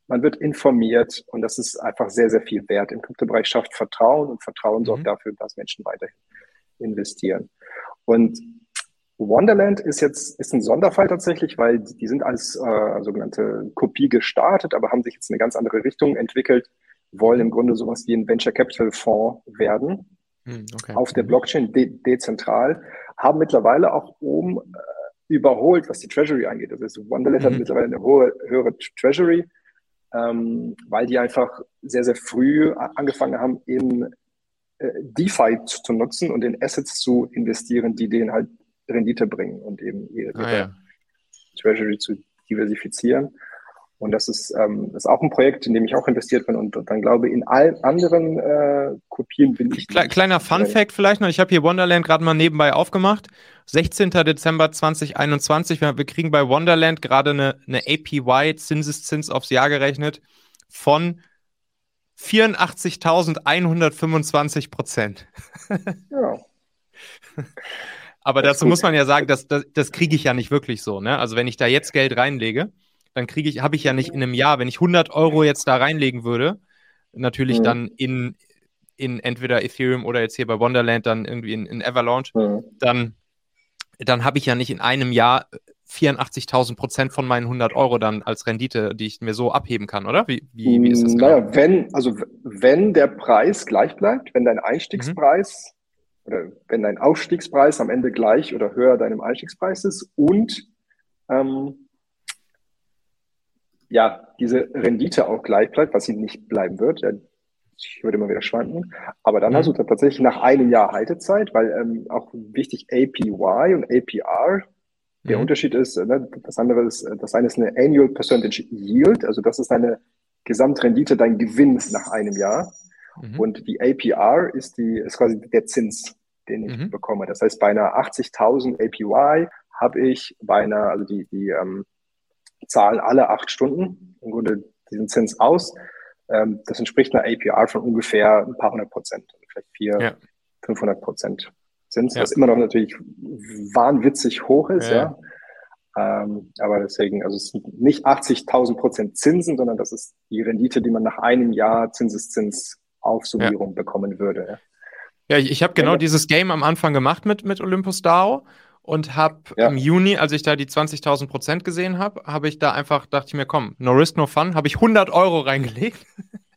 man wird informiert und das ist einfach sehr, sehr viel wert. Im Kryptobereich schafft Vertrauen und Vertrauen sorgt mhm. dafür, dass Menschen weiterhin investieren. Und Wonderland ist jetzt ist ein Sonderfall tatsächlich, weil die sind als äh, sogenannte Kopie gestartet, aber haben sich jetzt in eine ganz andere Richtung entwickelt, wollen im Grunde sowas wie ein Venture Capital Fonds werden, hm, okay. auf der Blockchain de dezentral, haben mittlerweile auch oben äh, überholt, was die Treasury angeht. Das ist Wonderland mhm. hat mittlerweile eine hohe, höhere Treasury, ähm, weil die einfach sehr, sehr früh angefangen haben, in äh, DeFi zu nutzen und in Assets zu investieren, die denen halt Rendite bringen und eben ihre, ah, ja. Treasury zu diversifizieren. Und das ist, ähm, ist auch ein Projekt, in dem ich auch investiert bin und, dann glaube in allen anderen äh, Kopien bin ich. Kle kleiner Fun Fact vielleicht noch, ich habe hier Wonderland gerade mal nebenbei aufgemacht. 16. Dezember 2021, wir, wir kriegen bei Wonderland gerade eine, eine APY, Zinseszins aufs Jahr gerechnet, von 84.125 Prozent. ja. Aber dazu muss man ja sagen, das, das, das kriege ich ja nicht wirklich so. Ne? Also wenn ich da jetzt Geld reinlege, dann kriege ich, habe ich ja nicht in einem Jahr, wenn ich 100 Euro jetzt da reinlegen würde, natürlich mhm. dann in, in entweder Ethereum oder jetzt hier bei Wonderland dann irgendwie in, in Avalanche, mhm. dann, dann habe ich ja nicht in einem Jahr 84.000 Prozent von meinen 100 Euro dann als Rendite, die ich mir so abheben kann, oder? Wie, wie, wie ist das? Naja, genau? wenn, also wenn der Preis gleich bleibt, wenn dein Einstiegspreis mhm. Oder wenn dein Aufstiegspreis am Ende gleich oder höher deinem Einstiegspreis ist und ähm, ja, diese Rendite auch gleich bleibt, was sie nicht bleiben wird, ja, ich würde immer wieder schwanken. Aber dann mhm. hast du tatsächlich nach einem Jahr Haltezeit, weil ähm, auch wichtig APY und APR der mhm. Unterschied ist, ne, das andere ist, das eine ist eine Annual Percentage Yield, also das ist deine Gesamtrendite, dein Gewinn nach einem Jahr. Mhm. Und die APR ist die, ist quasi der Zins, den ich mhm. bekomme. Das heißt, bei einer 80.000 APY habe ich bei einer, also die, die ähm, zahlen alle acht Stunden im Grunde diesen Zins aus. Ähm, das entspricht einer APR von ungefähr ein paar hundert Prozent, vielleicht vier, ja. 500 Prozent sind, ja. was immer noch natürlich wahnwitzig hoch ist, ja. ja. Ähm, aber deswegen, also es sind nicht 80.000 Prozent Zinsen, sondern das ist die Rendite, die man nach einem Jahr Zinseszinsaufsummierung ja. bekommen würde. Ja, ich, ich habe genau dieses Game am Anfang gemacht mit, mit Olympus DAO und habe ja. im Juni, als ich da die 20.000 Prozent gesehen habe, habe ich da einfach, dachte ich mir, komm, no risk, no fun, habe ich 100 Euro reingelegt.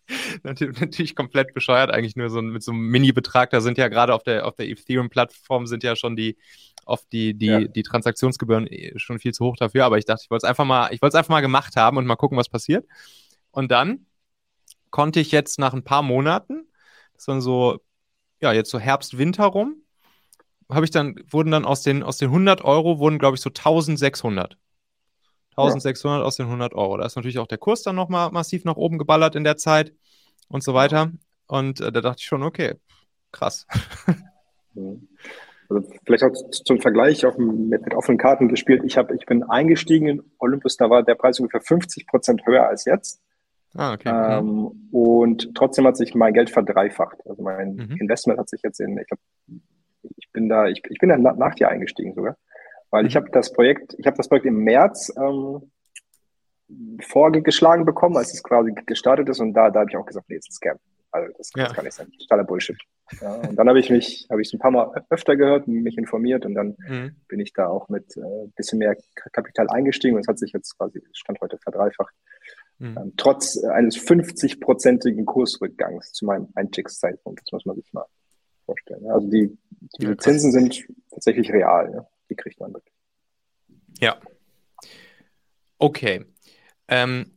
natürlich komplett bescheuert, eigentlich nur so mit so einem Mini-Betrag. Da sind ja gerade auf der, auf der Ethereum-Plattform sind ja schon die, oft die, die, ja. die Transaktionsgebühren eh schon viel zu hoch dafür. Aber ich dachte, ich wollte es einfach mal, ich wollte es einfach mal gemacht haben und mal gucken, was passiert. Und dann konnte ich jetzt nach ein paar Monaten, das waren so, ja, jetzt so Herbst, Winter rum, habe ich dann, wurden dann aus den, aus den 100 Euro, wurden, glaube ich, so 1600. 1600 ja. aus den 100 Euro. Da ist natürlich auch der Kurs dann nochmal massiv nach oben geballert in der Zeit und so weiter. Und äh, da dachte ich schon, okay, krass. Also vielleicht auch zum Vergleich, auch mit, mit offenen Karten gespielt. Ich, hab, ich bin eingestiegen in Olympus, da war der Preis ungefähr 50 Prozent höher als jetzt. Ah, okay. Ähm. Und trotzdem hat sich mein Geld verdreifacht. Also mein mhm. Investment hat sich jetzt in, ich, hab, ich bin da, ich, ich bin da nach dir eingestiegen sogar. Weil ich mhm. habe das Projekt, ich habe das Projekt im März ähm, vorgeschlagen bekommen, als es quasi gestartet ist. Und da, da habe ich auch gesagt, nee, ist ein Scam. Also das, ja. das kann nicht sein. Totaler Bullshit. Ja, und dann habe ich mich, habe ich es ein paar Mal öfter gehört, mich informiert und dann mhm. bin ich da auch mit äh, bisschen mehr Kapital eingestiegen und es hat sich jetzt quasi Stand heute verdreifacht. Mhm. Ähm, trotz eines 50-prozentigen Kursrückgangs zu meinem Einstiegszeitpunkt. Das muss man sich mal vorstellen. Also die, die ja, Zinsen sind tatsächlich real. Ja? Die kriegt man wirklich. Ja. Okay. Ähm,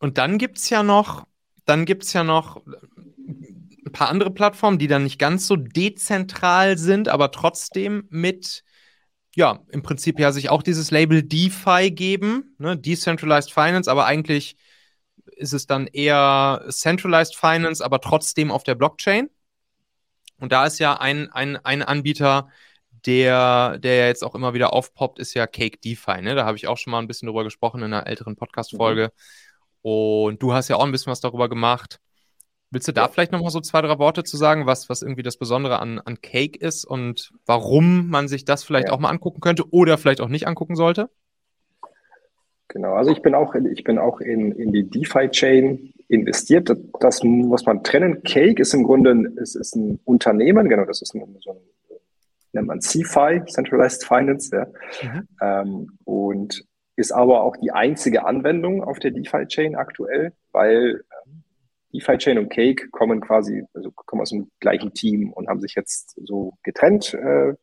und dann gibt es ja noch, dann gibt es ja noch ein paar andere Plattformen, die dann nicht ganz so dezentral sind, aber trotzdem mit, ja, im Prinzip ja sich auch dieses Label DeFi geben, ne? Decentralized Finance, aber eigentlich ist es dann eher Centralized Finance, aber trotzdem auf der Blockchain. Und da ist ja ein, ein, ein Anbieter, der, der jetzt auch immer wieder aufpoppt, ist ja Cake DeFi. Ne? Da habe ich auch schon mal ein bisschen drüber gesprochen in einer älteren Podcast-Folge. Mhm. Und du hast ja auch ein bisschen was darüber gemacht. Willst du da vielleicht nochmal so zwei, drei Worte zu sagen, was, was irgendwie das Besondere an, an Cake ist und warum man sich das vielleicht ja. auch mal angucken könnte oder vielleicht auch nicht angucken sollte? Genau, also ich bin auch, ich bin auch in, in die DeFi-Chain investiert. Das muss man trennen. Cake ist im Grunde es ist ein Unternehmen, genau, das ist ein, so ein nennt man CFI, Centralized Finance, ja. Mhm. Ähm, und ist aber auch die einzige Anwendung auf der DeFi-Chain aktuell, weil ähm, DeFi-Chain und Cake kommen quasi, also kommen aus dem gleichen Team und haben sich jetzt so getrennt äh,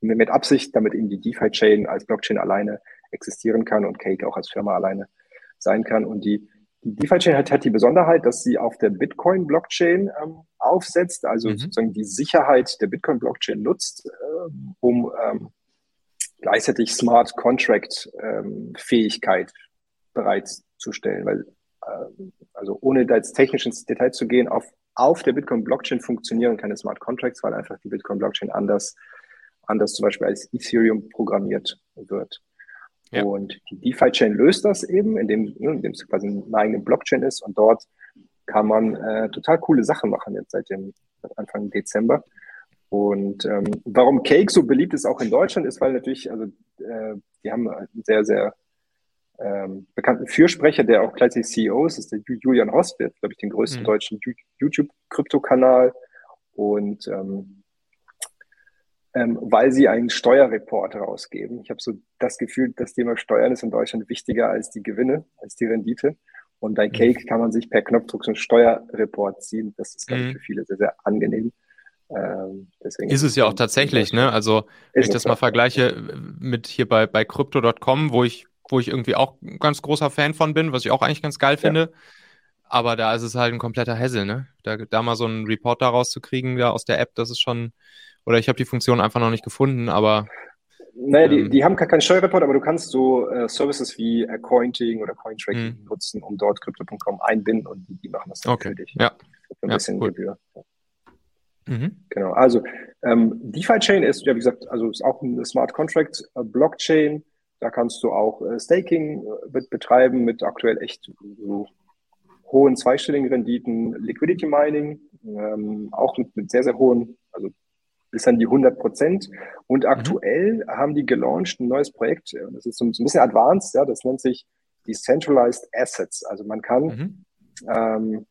mit Absicht, damit eben die DeFi-Chain als Blockchain alleine existieren kann und Cake auch als Firma alleine sein kann. Und die die DeFi-Chain hat, hat die Besonderheit, dass sie auf der Bitcoin-Blockchain ähm, aufsetzt, also mhm. sozusagen die Sicherheit der Bitcoin-Blockchain nutzt, äh, um ähm, gleichzeitig Smart Contract-Fähigkeit ähm, bereitzustellen. Weil, äh, also ohne da jetzt technisch ins Detail zu gehen, auf, auf der Bitcoin-Blockchain funktionieren keine Smart Contracts, weil einfach die Bitcoin-Blockchain anders, anders zum Beispiel als Ethereum programmiert wird. Ja. Und die DeFi-Chain löst das eben, indem, ne, indem es quasi eine eigene Blockchain ist und dort kann man äh, total coole Sachen machen jetzt seit dem seit Anfang Dezember. Und ähm, warum Cake so beliebt ist auch in Deutschland, ist, weil natürlich, also äh, die haben einen sehr, sehr ähm, bekannten Fürsprecher, der auch gleichzeitig CEO ist, ist der Julian Host, der glaube ich, den größten mhm. deutschen YouTube-Krypto-Kanal. Und ähm, ähm, weil sie einen Steuerreport rausgeben. Ich habe so das Gefühl, das Thema Steuern ist in Deutschland wichtiger als die Gewinne, als die Rendite. Und bei mhm. Cake kann man sich per Knopfdruck so einen Steuerreport ziehen. Das ist, glaube ich, mhm. für viele sehr, sehr angenehm. Ähm, deswegen ist es ja auch tatsächlich, ne? Also, wenn ich das mal vergleiche mit hier bei, bei Crypto.com, wo ich, wo ich irgendwie auch ein ganz großer Fan von bin, was ich auch eigentlich ganz geil finde. Ja. Aber da ist es halt ein kompletter Hassel, ne? Da, da mal so einen Report daraus zu kriegen, da aus der App, das ist schon, oder ich habe die Funktion einfach noch nicht gefunden, aber. Naja, ähm, die, die haben keinen Steuerreport, aber du kannst so äh, Services wie Accounting oder Cointracking hm. nutzen, um dort Crypto.com einbinden und die, machen das dann okay. für dich. Ja. Für ein ja, bisschen cool. Gebühr. Mhm. Genau, also ähm, DeFi-Chain ist, ja wie gesagt, also ist auch eine Smart Contract äh, Blockchain. Da kannst du auch äh, Staking äh, betreiben mit aktuell echt so hohen zweistelligen Renditen, Liquidity Mining, ähm, auch mit, mit sehr, sehr hohen, also bis an die 100 Prozent. Und mhm. aktuell mhm. haben die gelauncht ein neues Projekt. Das ist so ein bisschen advanced, ja, das nennt sich Decentralized Assets. Also man kann mhm. ähm,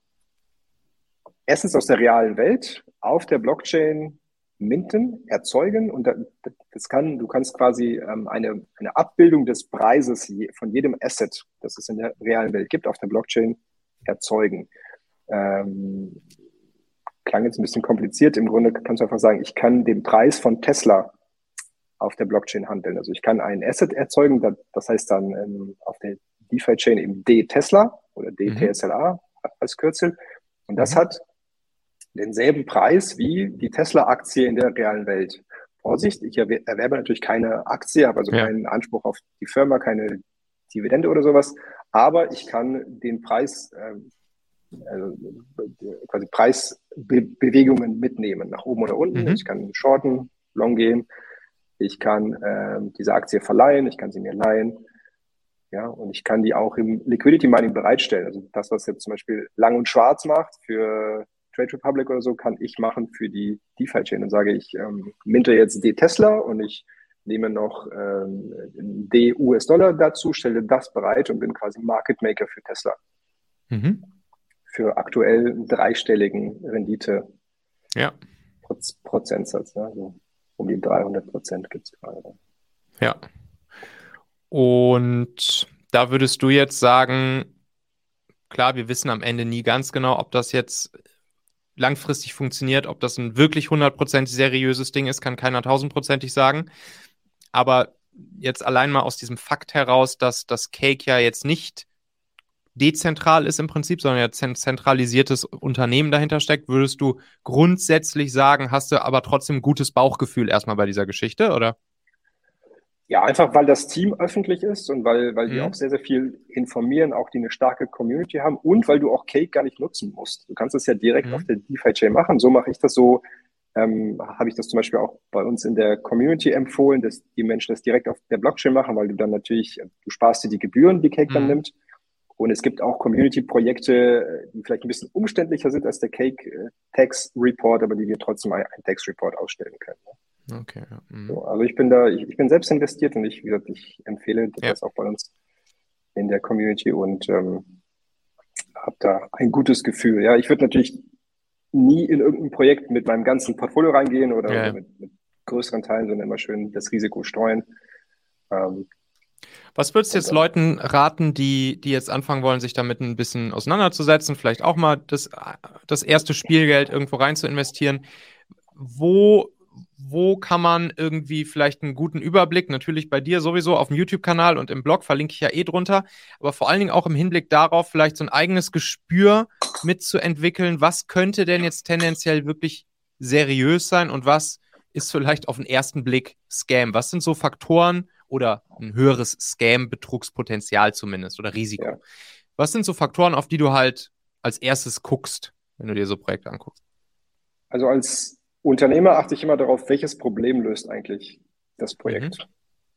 Assets aus der realen Welt auf der Blockchain minten, erzeugen und das kann, du kannst quasi ähm, eine, eine Abbildung des Preises von jedem Asset, das es in der realen Welt gibt, auf der Blockchain erzeugen. Ähm, klang jetzt ein bisschen kompliziert. Im Grunde kannst du einfach sagen, ich kann den Preis von Tesla auf der Blockchain handeln. Also ich kann ein Asset erzeugen, das heißt dann ähm, auf der DeFi-Chain eben D-Tesla oder D-TSLA mhm. als Kürzel. Und das mhm. hat denselben Preis wie die Tesla-Aktie in der realen Welt. Vorsicht, ich erwerbe natürlich keine Aktie, habe also ja. keinen Anspruch auf die Firma, keine Dividende oder sowas, aber ich kann den Preis, äh, also quasi Preisbewegungen mitnehmen, nach oben oder unten. Mhm. Ich kann shorten, long gehen, ich kann äh, diese Aktie verleihen, ich kann sie mir leihen. Ja, und ich kann die auch im Liquidity Mining bereitstellen. Also das, was jetzt zum Beispiel Lang und Schwarz macht für Trade Republic oder so, kann ich machen für die DeFi-Chain und sage, ich ähm, minte jetzt D Tesla und ich nehme noch ähm, D US-Dollar dazu, stelle das bereit und bin quasi Market Maker für Tesla. Mhm. Für aktuell dreistelligen Rendite. Ja. Prozentsatz, ne? also um die 300 Prozent gibt es gerade. Ja. Und da würdest du jetzt sagen, klar, wir wissen am Ende nie ganz genau, ob das jetzt langfristig funktioniert. Ob das ein wirklich hundertprozentig seriöses Ding ist, kann keiner tausendprozentig sagen. Aber jetzt allein mal aus diesem Fakt heraus, dass das Cake ja jetzt nicht dezentral ist im Prinzip, sondern ja zentralisiertes Unternehmen dahinter steckt, würdest du grundsätzlich sagen, hast du aber trotzdem gutes Bauchgefühl erstmal bei dieser Geschichte, oder? Ja, einfach weil das Team öffentlich ist und weil, weil mhm. die auch sehr, sehr viel informieren, auch die eine starke Community haben und weil du auch Cake gar nicht nutzen musst. Du kannst es ja direkt mhm. auf der DeFi-Chain machen. So mache ich das so, ähm, habe ich das zum Beispiel auch bei uns in der Community empfohlen, dass die Menschen das direkt auf der Blockchain machen, weil du dann natürlich, du sparst dir die Gebühren, die Cake mhm. dann nimmt. Und es gibt auch Community-Projekte, die vielleicht ein bisschen umständlicher sind als der Cake äh, Tax Report, aber die wir trotzdem einen Tax Report ausstellen können. Ne? Okay. Ja. Mhm. So, also ich bin da, ich, ich, bin selbst investiert und ich, wie gesagt, ich empfehle ja. das auch bei uns in der Community und ähm, habe da ein gutes Gefühl. Ja, ich würde natürlich nie in irgendein Projekt mit meinem ganzen Portfolio reingehen oder, ja. mit, mit, größeren Teilen, sondern immer schön das Risiko streuen. Ähm, was würdest du jetzt Leuten raten, die, die jetzt anfangen wollen, sich damit ein bisschen auseinanderzusetzen, vielleicht auch mal das, das erste Spielgeld irgendwo rein zu investieren? Wo wo kann man irgendwie vielleicht einen guten Überblick, natürlich bei dir sowieso auf dem YouTube-Kanal und im Blog, verlinke ich ja eh drunter, aber vor allen Dingen auch im Hinblick darauf, vielleicht so ein eigenes Gespür mitzuentwickeln, was könnte denn jetzt tendenziell wirklich seriös sein und was ist vielleicht auf den ersten Blick Scam? Was sind so Faktoren oder ein höheres Scam-Betrugspotenzial zumindest oder Risiko? Ja. Was sind so Faktoren, auf die du halt als erstes guckst, wenn du dir so Projekte anguckst? Also als Unternehmer achte ich immer darauf, welches Problem löst eigentlich das Projekt.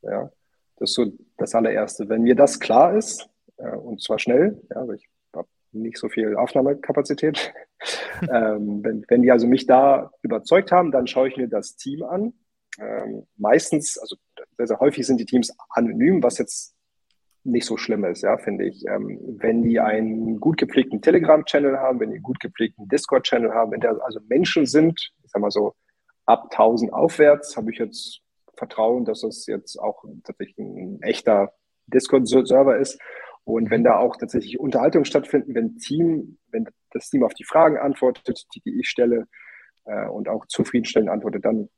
Mhm. Ja, das ist so das allererste. Wenn mir das klar ist, und zwar schnell, ja, ich habe nicht so viel Aufnahmekapazität, ähm, wenn, wenn die also mich da überzeugt haben, dann schaue ich mir das Team an. Ähm, meistens, also sehr, häufig sind die Teams anonym, was jetzt nicht so schlimm ist, ja, finde ich. Ähm, wenn die einen gut gepflegten Telegram-Channel haben, wenn die einen gut gepflegten Discord-Channel haben, wenn da also Menschen sind, ich sag mal so, ab 1000 aufwärts, habe ich jetzt Vertrauen, dass das jetzt auch tatsächlich ein echter Discord-Server ist. Und wenn da auch tatsächlich Unterhaltungen stattfinden, wenn Team, wenn das Team auf die Fragen antwortet, die, die ich stelle, äh, und auch zufriedenstellend antwortet, dann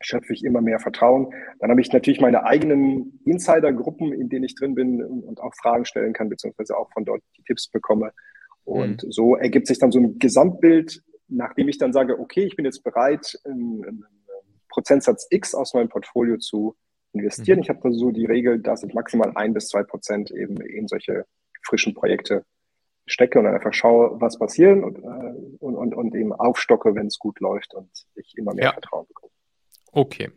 schöpfe ich immer mehr Vertrauen. Dann habe ich natürlich meine eigenen Insider-Gruppen, in denen ich drin bin und auch Fragen stellen kann, beziehungsweise auch von dort die Tipps bekomme. Und mhm. so ergibt sich dann so ein Gesamtbild, nachdem ich dann sage, okay, ich bin jetzt bereit, einen, einen Prozentsatz X aus meinem Portfolio zu investieren. Mhm. Ich habe da so die Regel, dass ich maximal ein bis zwei Prozent eben in solche frischen Projekte stecke und dann einfach schaue, was passiert und, äh, und, und, und eben aufstocke, wenn es gut läuft und ich immer mehr ja. Vertrauen bekomme. Okay.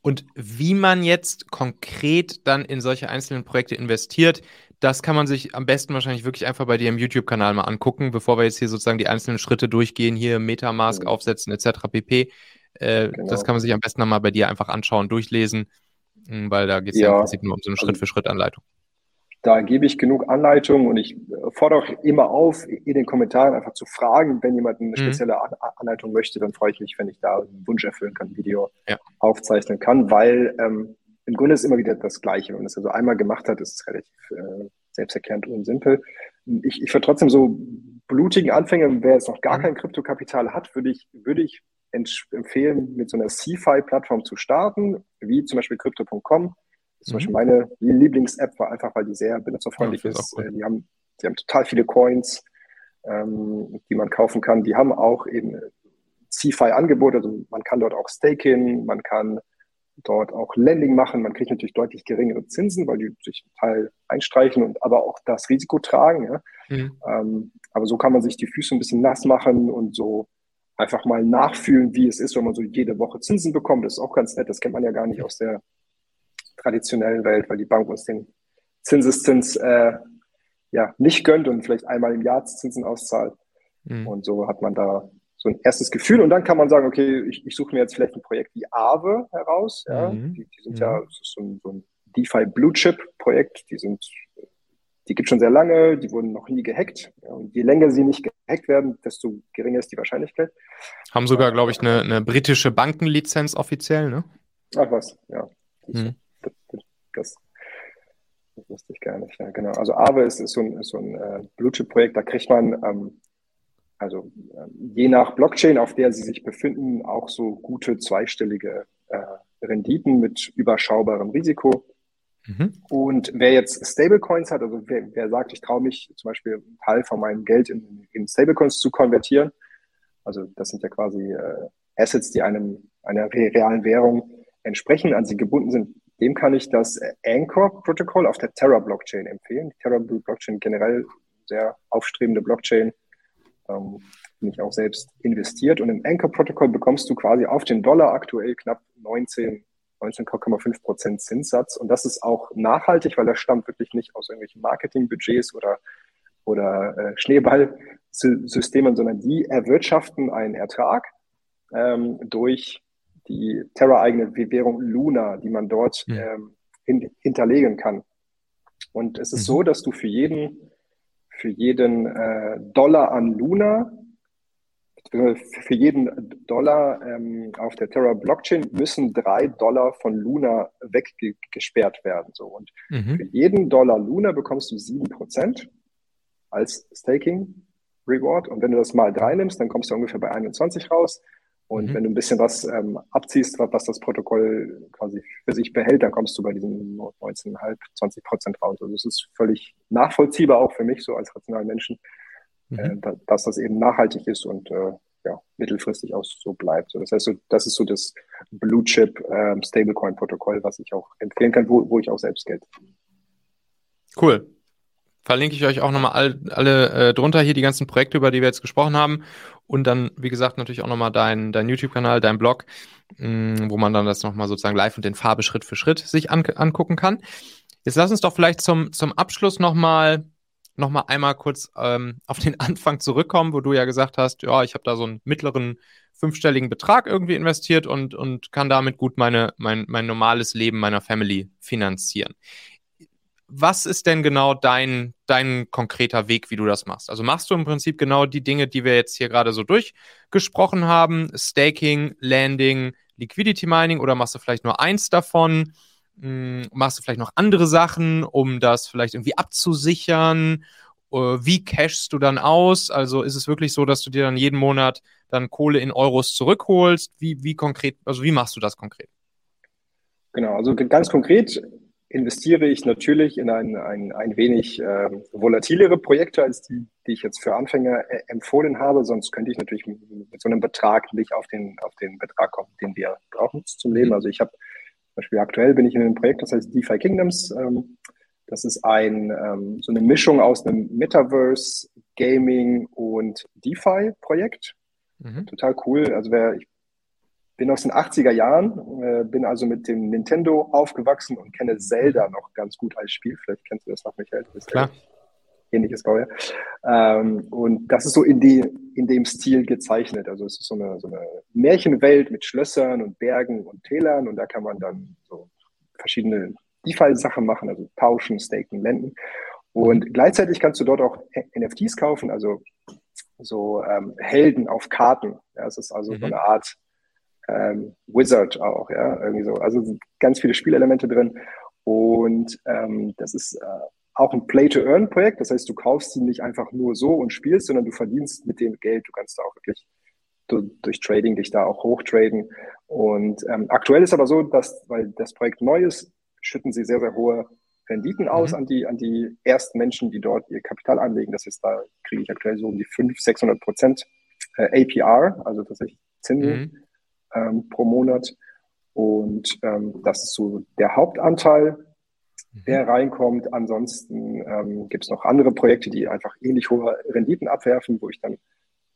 Und wie man jetzt konkret dann in solche einzelnen Projekte investiert, das kann man sich am besten wahrscheinlich wirklich einfach bei dir im YouTube-Kanal mal angucken, bevor wir jetzt hier sozusagen die einzelnen Schritte durchgehen, hier Metamask mhm. aufsetzen etc. pp. Äh, genau. Das kann man sich am besten mal bei dir einfach anschauen, durchlesen, hm, weil da geht es ja. ja. im Prinzip nur um so eine also Schritt-für-Schritt-Anleitung. Da gebe ich genug Anleitung und ich fordere auch immer auf, in den Kommentaren einfach zu fragen, wenn jemand eine mhm. spezielle Anleitung möchte, dann freue ich mich, wenn ich da einen Wunsch erfüllen kann, ein Video ja. aufzeichnen kann, weil ähm, im Grunde ist immer wieder das Gleiche. Wenn man es also einmal gemacht hat, ist es relativ äh, selbsterklärend und simpel. Ich, ich würde trotzdem so blutigen Anfängern, wer jetzt noch gar mhm. kein Kryptokapital hat, würde ich, würde ich empfehlen, mit so einer CFI-Plattform zu starten, wie zum Beispiel Crypto.com zum Beispiel mhm. meine Lieblings-App war einfach, weil die sehr benutzerfreundlich ja, ist. Cool. Äh, die, haben, die haben total viele Coins, ähm, die man kaufen kann. Die haben auch eben CFI-Angebote, also man kann dort auch Staking, man kann dort auch Lending machen. Man kriegt natürlich deutlich geringere Zinsen, weil die sich Teil einstreichen und aber auch das Risiko tragen. Ja? Mhm. Ähm, aber so kann man sich die Füße ein bisschen nass machen und so einfach mal nachfühlen, wie es ist, wenn man so jede Woche Zinsen bekommt. Das ist auch ganz nett. Das kennt man ja gar nicht aus der traditionellen Welt, weil die Bank uns den Zinseszins äh, ja nicht gönnt und vielleicht einmal im Jahr Zinsen auszahlt. Mhm. Und so hat man da so ein erstes Gefühl und dann kann man sagen, okay, ich, ich suche mir jetzt vielleicht ein Projekt wie Aave heraus. Ja? Mhm. Die, die, sind mhm. ja, das ist so ein, so ein DeFi Blue Chip Projekt, die sind, die gibt schon sehr lange, die wurden noch nie gehackt. Ja, und je länger sie nicht gehackt werden, desto geringer ist die Wahrscheinlichkeit. Haben sogar, glaube ich, eine, eine britische Bankenlizenz offiziell, ne? Ach was, ja. Mhm. Das, das wusste ich gar nicht. Ja, genau. Also Aave ist, ist so ein, ist so ein äh, Blue-Chip-Projekt, da kriegt man ähm, also ähm, je nach Blockchain, auf der sie sich befinden, auch so gute zweistellige äh, Renditen mit überschaubarem Risiko. Mhm. Und wer jetzt Stablecoins hat, also wer, wer sagt, ich traue mich zum Beispiel einen Teil von meinem Geld in, in Stablecoins zu konvertieren, also das sind ja quasi äh, Assets, die einem einer realen Währung entsprechen, an sie gebunden sind, dem kann ich das Anchor-Protokoll auf der Terra-Blockchain empfehlen. Die Terra-Blockchain generell sehr aufstrebende Blockchain, ähm, bin ich auch selbst investiert. Und im Anchor-Protokoll bekommst du quasi auf den Dollar aktuell knapp 19, 19,5 Prozent Zinssatz. Und das ist auch nachhaltig, weil das stammt wirklich nicht aus irgendwelchen Marketingbudgets oder, oder äh, Schneeballsystemen, sondern die erwirtschaften einen Ertrag ähm, durch die Terra-eigene Währung Luna, die man dort mhm. ähm, hin, hinterlegen kann. Und es ist mhm. so, dass du für jeden, für jeden äh, Dollar an Luna, für jeden Dollar ähm, auf der Terra Blockchain müssen drei Dollar von Luna weggesperrt werden. So. Und mhm. für jeden Dollar Luna bekommst du sieben Prozent als Staking Reward. Und wenn du das mal drei nimmst, dann kommst du ungefähr bei 21 raus. Und mhm. wenn du ein bisschen was ähm, abziehst, was das Protokoll quasi für sich behält, dann kommst du bei diesen 19,5, 20 Prozent raus. Also es ist völlig nachvollziehbar auch für mich so als rationalen Menschen, mhm. äh, da, dass das eben nachhaltig ist und äh, ja, mittelfristig auch so bleibt. So, das heißt, so, das ist so das Blue Chip ähm, Stablecoin Protokoll, was ich auch empfehlen kann, wo, wo ich auch selbst Geld. Cool verlinke ich euch auch nochmal all, alle äh, drunter hier die ganzen Projekte, über die wir jetzt gesprochen haben. Und dann, wie gesagt, natürlich auch nochmal dein, dein YouTube-Kanal, dein Blog, mh, mm, wo man dann das nochmal sozusagen live und in Farbe Schritt für Schritt sich an, angucken kann. Jetzt lass uns doch vielleicht zum, zum Abschluss nochmal noch mal einmal kurz ähm, auf den Anfang zurückkommen, wo du ja gesagt hast, ja, ich habe da so einen mittleren fünfstelligen Betrag irgendwie investiert und, und kann damit gut meine, mein, mein normales Leben meiner Family finanzieren was ist denn genau dein, dein konkreter Weg, wie du das machst? Also machst du im Prinzip genau die Dinge, die wir jetzt hier gerade so durchgesprochen haben, Staking, Landing, Liquidity Mining oder machst du vielleicht nur eins davon? Hm, machst du vielleicht noch andere Sachen, um das vielleicht irgendwie abzusichern? Äh, wie cashst du dann aus? Also ist es wirklich so, dass du dir dann jeden Monat dann Kohle in Euros zurückholst? Wie, wie konkret, also wie machst du das konkret? Genau, also ganz konkret investiere ich natürlich in ein, ein, ein wenig äh, volatilere Projekte als die, die ich jetzt für Anfänger äh, empfohlen habe. Sonst könnte ich natürlich mit, mit, so einem Betrag nicht auf den, auf den Betrag kommen, den wir brauchen zum Leben. Mhm. Also ich habe zum Beispiel aktuell bin ich in einem Projekt, das heißt DeFi Kingdoms. Ähm, das ist ein, ähm, so eine Mischung aus einem Metaverse, Gaming und DeFi-Projekt. Mhm. Total cool. Also wer, ich bin aus den 80er Jahren, äh, bin also mit dem Nintendo aufgewachsen und kenne Zelda noch ganz gut als Spiel. Vielleicht kennst du das noch, Michael. Das Klar. Ähnliches Baujahr. Ähm, und das ist so in, die, in dem Stil gezeichnet. Also es ist so eine, so eine Märchenwelt mit Schlössern und Bergen und Tälern und da kann man dann so verschiedene DeFi-Sachen machen, also tauschen, staken, lenden. Und gleichzeitig kannst du dort auch NFTs kaufen, also so ähm, Helden auf Karten. Ja, es ist also mhm. so eine Art ähm, Wizard auch, ja, irgendwie so. Also ganz viele Spielelemente drin. Und ähm, das ist äh, auch ein Play-to-Earn-Projekt. Das heißt, du kaufst sie nicht einfach nur so und spielst, sondern du verdienst mit dem Geld. Du kannst da auch wirklich durch Trading dich da auch hochtraden. Und ähm, aktuell ist aber so, dass, weil das Projekt neu ist, schütten sie sehr, sehr hohe Renditen aus mhm. an, die, an die ersten Menschen, die dort ihr Kapital anlegen. Das ist, da kriege ich aktuell so um die 500, 600 Prozent äh, APR, also tatsächlich Zinsen mhm. Ähm, pro Monat. Und ähm, das ist so der Hauptanteil, mhm. der reinkommt. Ansonsten ähm, gibt es noch andere Projekte, die einfach ähnlich hohe Renditen abwerfen, wo ich dann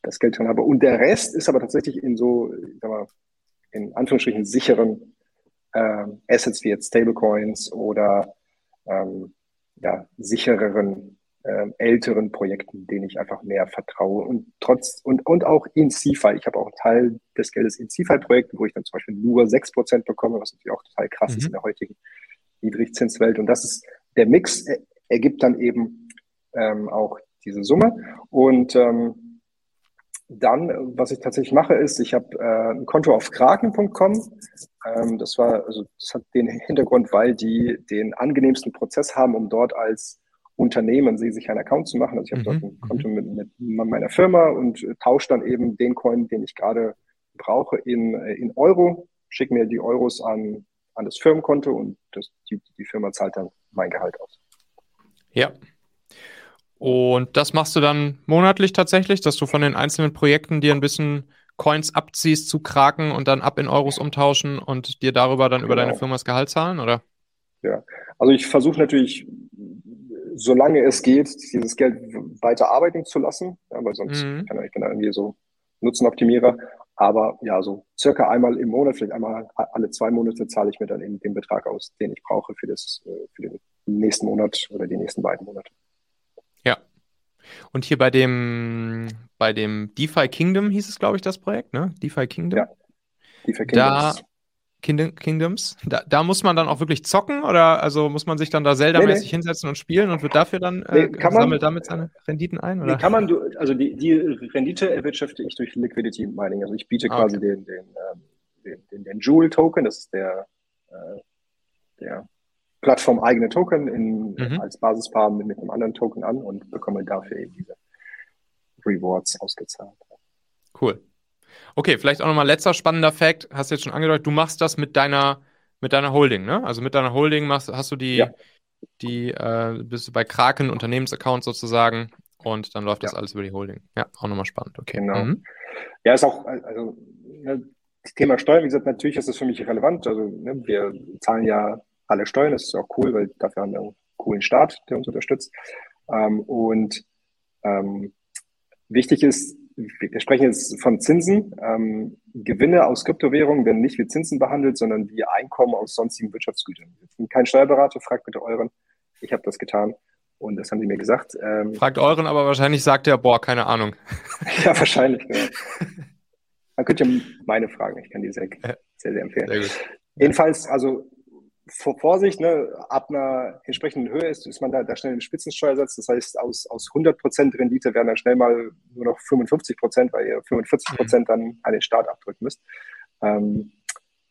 das Geld drin habe. Und der Rest ist aber tatsächlich in so, ich sag mal, in Anführungsstrichen sicheren äh, Assets wie jetzt Stablecoins oder ähm, ja, sichereren, äh, älteren Projekten, denen ich einfach mehr vertraue und trotz und, und auch in CFI. Ich habe auch einen Teil des Geldes in CFI-Projekten, wo ich dann zum Beispiel nur 6% bekomme, was natürlich auch total krass mhm. ist in der heutigen Niedrigzinswelt. Und das ist der Mix, ergibt dann eben ähm, auch diese Summe. Und ähm, dann, was ich tatsächlich mache, ist, ich habe äh, ein Konto auf kraken.com. Ähm, das war, also das hat den Hintergrund, weil die den angenehmsten Prozess haben, um dort als Unternehmen sich einen Account zu machen. Also ich habe mhm. dort ein Konto mit, mit meiner Firma und äh, tausche dann eben den Coin, den ich gerade brauche, in, äh, in Euro, schicke mir die Euros an, an das Firmenkonto und das, die, die Firma zahlt dann mein Gehalt aus. Ja, und das machst du dann monatlich tatsächlich, dass du von den einzelnen Projekten dir ein bisschen Coins abziehst zu Kraken und dann ab in Euros umtauschen und dir darüber dann genau. über deine genau. Firma das Gehalt zahlen, oder? Ja, also ich versuche natürlich, solange es geht, dieses Geld weiter arbeiten zu lassen, ja, weil sonst mhm. kann ich bin da irgendwie so Nutzenoptimierer. Aber ja, so circa einmal im Monat, vielleicht einmal alle zwei Monate zahle ich mir dann eben den Betrag aus, den ich brauche für, das, äh, für den nächsten Monat oder die nächsten beiden Monate. Und hier bei dem, bei dem DeFi Kingdom hieß es, glaube ich, das Projekt, ne? DeFi Kingdom. Ja. DeFi Kingdoms. Da, Kingdom, Kingdoms. Da, da, muss man dann auch wirklich zocken oder also muss man sich dann da Zelda-mäßig nee, nee. hinsetzen und spielen und wird dafür dann äh, nee, sammelt man, damit seine Renditen ein? Oder? Kann man, also die, die Rendite erwirtschafte ich durch Liquidity Mining. Also ich biete ah, quasi okay. den, den, ähm, den, den, den Joule-Token, das ist der, äh, der Plattform eigene Token in, mhm. als Basispaar mit, mit einem anderen Token an und bekomme dafür eben diese Rewards ausgezahlt. Cool. Okay, vielleicht auch nochmal letzter spannender Fact. Hast du jetzt schon angedeutet, du machst das mit deiner, mit deiner Holding, ne? Also mit deiner Holding machst, hast du die, ja. die äh, bist du bei Kraken Unternehmensaccount sozusagen und dann läuft ja. das alles über die Holding. Ja, auch nochmal spannend. Okay. Genau. Mhm. Ja, ist auch, also ne, das Thema Steuern, wie gesagt, natürlich ist das für mich relevant. Also ne, wir zahlen ja alle Steuern. Das ist auch cool, weil dafür haben wir einen coolen Staat, der uns unterstützt. Ähm, und ähm, wichtig ist, wir sprechen jetzt von Zinsen. Ähm, Gewinne aus Kryptowährungen werden nicht wie Zinsen behandelt, sondern wie Einkommen aus sonstigen Wirtschaftsgütern. Ich bin kein Steuerberater, fragt bitte euren. Ich habe das getan und das haben die mir gesagt. Ähm, fragt euren, aber wahrscheinlich sagt er, boah, keine Ahnung. ja, wahrscheinlich. Genau. Man könnte ja meine fragen, ich kann die sehr, sehr, sehr empfehlen. Sehr Jedenfalls, also Vorsicht, ne, ab einer entsprechenden Höhe ist, ist man da, da schnell einen Spitzensteuersatz. Das heißt, aus, aus 100% Rendite werden dann schnell mal nur noch 55%, weil ihr 45% mhm. dann an den Staat abdrücken müsst. Ähm,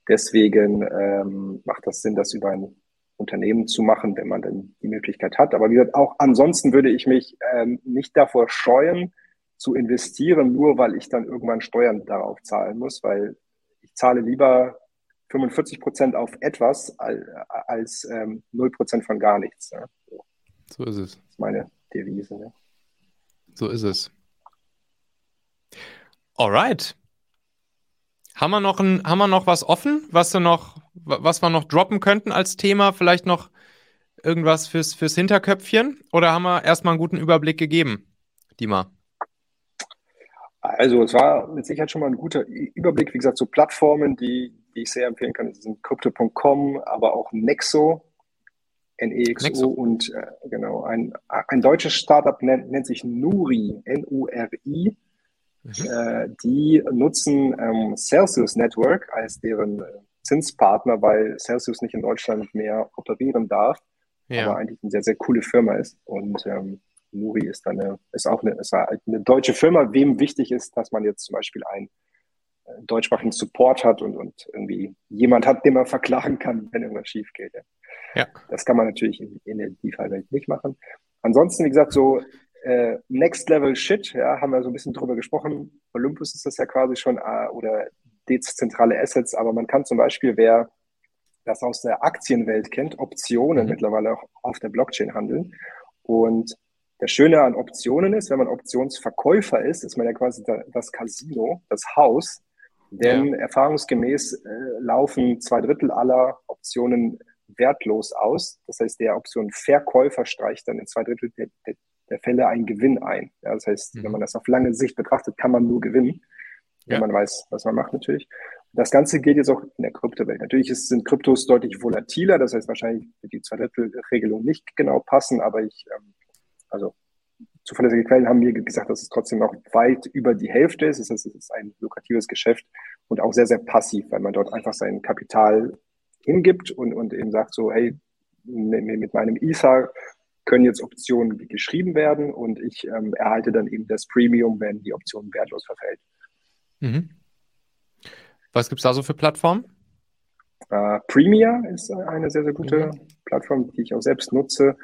deswegen ähm, macht das Sinn, das über ein Unternehmen zu machen, wenn man dann die Möglichkeit hat. Aber wie gesagt, auch ansonsten würde ich mich ähm, nicht davor scheuen, zu investieren, nur weil ich dann irgendwann Steuern darauf zahlen muss, weil ich zahle lieber 45 Prozent auf etwas als ähm, 0 Prozent von gar nichts. Ja. So. so. ist es. Das ist meine Devise. Ja. So ist es. Alright. Haben wir noch ein, haben wir noch was offen, was wir noch, was wir noch droppen könnten als Thema? Vielleicht noch irgendwas fürs, fürs Hinterköpfchen? Oder haben wir erstmal einen guten Überblick gegeben, Dima? Also es war mit Sicherheit schon mal ein guter Überblick, wie gesagt, so Plattformen, die, die ich sehr empfehlen kann, sind Crypto.com, aber auch Nexo, NEXO Nexo. und äh, genau, ein, ein deutsches Startup nennt, nennt sich Nuri, N-U-R-I. Mhm. Äh, die nutzen ähm, Celsius Network als deren äh, Zinspartner, weil Celsius nicht in Deutschland mehr operieren darf, ja. aber eigentlich eine sehr, sehr coole Firma ist. Und ähm, Muri ist, eine, ist auch eine, ist halt eine deutsche Firma, wem wichtig ist, dass man jetzt zum Beispiel äh, deutschsprachigen Support hat und, und irgendwie jemand hat, den man verklagen kann, wenn irgendwas schief geht. Ja. ja. Das kann man natürlich in, in der DeFi-Welt nicht machen. Ansonsten, wie gesagt, so äh, Next Level Shit, ja, haben wir so ein bisschen drüber gesprochen. Olympus ist das ja quasi schon äh, oder dezentrale Assets, aber man kann zum Beispiel, wer das aus der Aktienwelt kennt, Optionen mhm. mittlerweile auch auf der Blockchain handeln. Und das Schöne an Optionen ist, wenn man Optionsverkäufer ist, ist man ja quasi das Casino, das Haus. Denn ja. erfahrungsgemäß äh, laufen zwei Drittel aller Optionen wertlos aus. Das heißt, der Optionenverkäufer streicht dann in zwei Drittel der, der, der Fälle einen Gewinn ein. Ja, das heißt, mhm. wenn man das auf lange Sicht betrachtet, kann man nur gewinnen, wenn ja. man weiß, was man macht natürlich. Das Ganze geht jetzt auch in der Kryptowelt. Natürlich ist, sind Kryptos deutlich volatiler, das heißt wahrscheinlich wird die zwei Drittel Regelung nicht genau passen, aber ich, ähm, also zuverlässige Quellen haben mir gesagt, dass es trotzdem noch weit über die Hälfte ist. Das heißt, es ist ein lukratives Geschäft und auch sehr, sehr passiv, weil man dort einfach sein Kapital hingibt und, und eben sagt so, hey, mit meinem Ether können jetzt Optionen geschrieben werden und ich ähm, erhalte dann eben das Premium, wenn die Option wertlos verfällt. Mhm. Was gibt es da so für Plattformen? Uh, Premier ist eine sehr, sehr gute mhm. Plattform, die ich auch selbst nutze.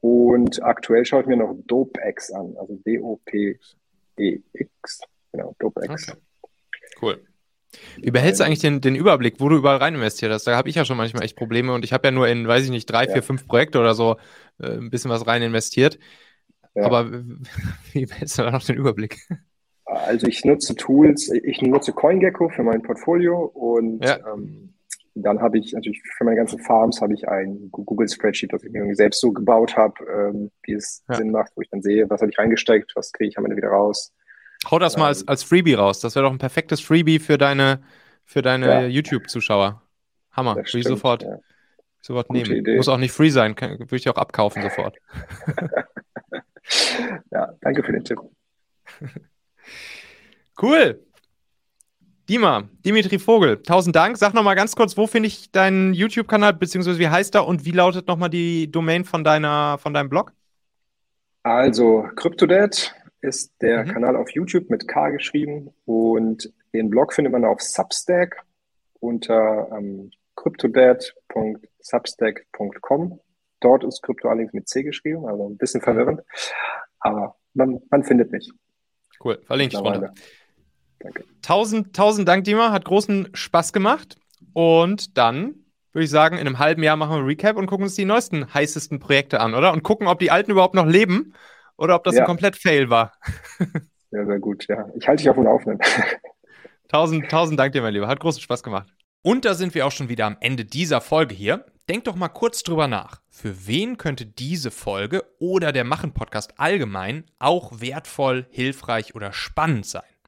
Und aktuell schaue ich mir noch DopeX an, also D-O-P-E-X. Genau, DopeX. Okay. Cool. Wie behältst du eigentlich den, den Überblick, wo du überall rein investiert hast? Da habe ich ja schon manchmal echt Probleme und ich habe ja nur in, weiß ich nicht, drei, ja. vier, fünf Projekte oder so äh, ein bisschen was rein investiert. Ja. Aber wie behältst du da noch den Überblick? Also ich nutze Tools, ich nutze CoinGecko für mein Portfolio und ja. ähm, dann habe ich natürlich für meine ganzen Farms habe ich ein Google Spreadsheet, das ich mir selbst so gebaut habe, ähm, wie es Sinn macht, wo ich dann sehe, was habe ich reingesteckt, was kriege ich am Ende wieder raus. Hau das ähm, mal als, als Freebie raus. Das wäre doch ein perfektes Freebie für deine, für deine ja. YouTube-Zuschauer. Hammer. Würde ich sofort, ja. sofort nehmen. Idee. Muss auch nicht free sein. Kann, würde ich auch abkaufen sofort. ja, danke für den Tipp. Cool. Dima, Dimitri Vogel, tausend Dank. Sag nochmal ganz kurz, wo finde ich deinen YouTube-Kanal, beziehungsweise wie heißt er und wie lautet nochmal die Domain von, deiner, von deinem Blog? Also, CryptoDad ist der mhm. Kanal auf YouTube mit K geschrieben und den Blog findet man auf Substack unter ähm, cryptodad.substack.com. Dort ist Krypto allerdings mit C geschrieben, also ein bisschen verwirrend, aber man, man findet mich. Cool, verlinke ich runter. Danke. Tausend, tausend Dank, Dima, hat großen Spaß gemacht und dann würde ich sagen, in einem halben Jahr machen wir ein Recap und gucken uns die neuesten, heißesten Projekte an, oder? Und gucken, ob die alten überhaupt noch leben oder ob das ja. ein komplett Fail war. Sehr, sehr gut, ja. Ich halte dich auf dem Laufenden. tausend, tausend Dank dir, mein Lieber. Hat großen Spaß gemacht. Und da sind wir auch schon wieder am Ende dieser Folge hier. Denk doch mal kurz drüber nach. Für wen könnte diese Folge oder der Machen-Podcast allgemein auch wertvoll, hilfreich oder spannend sein?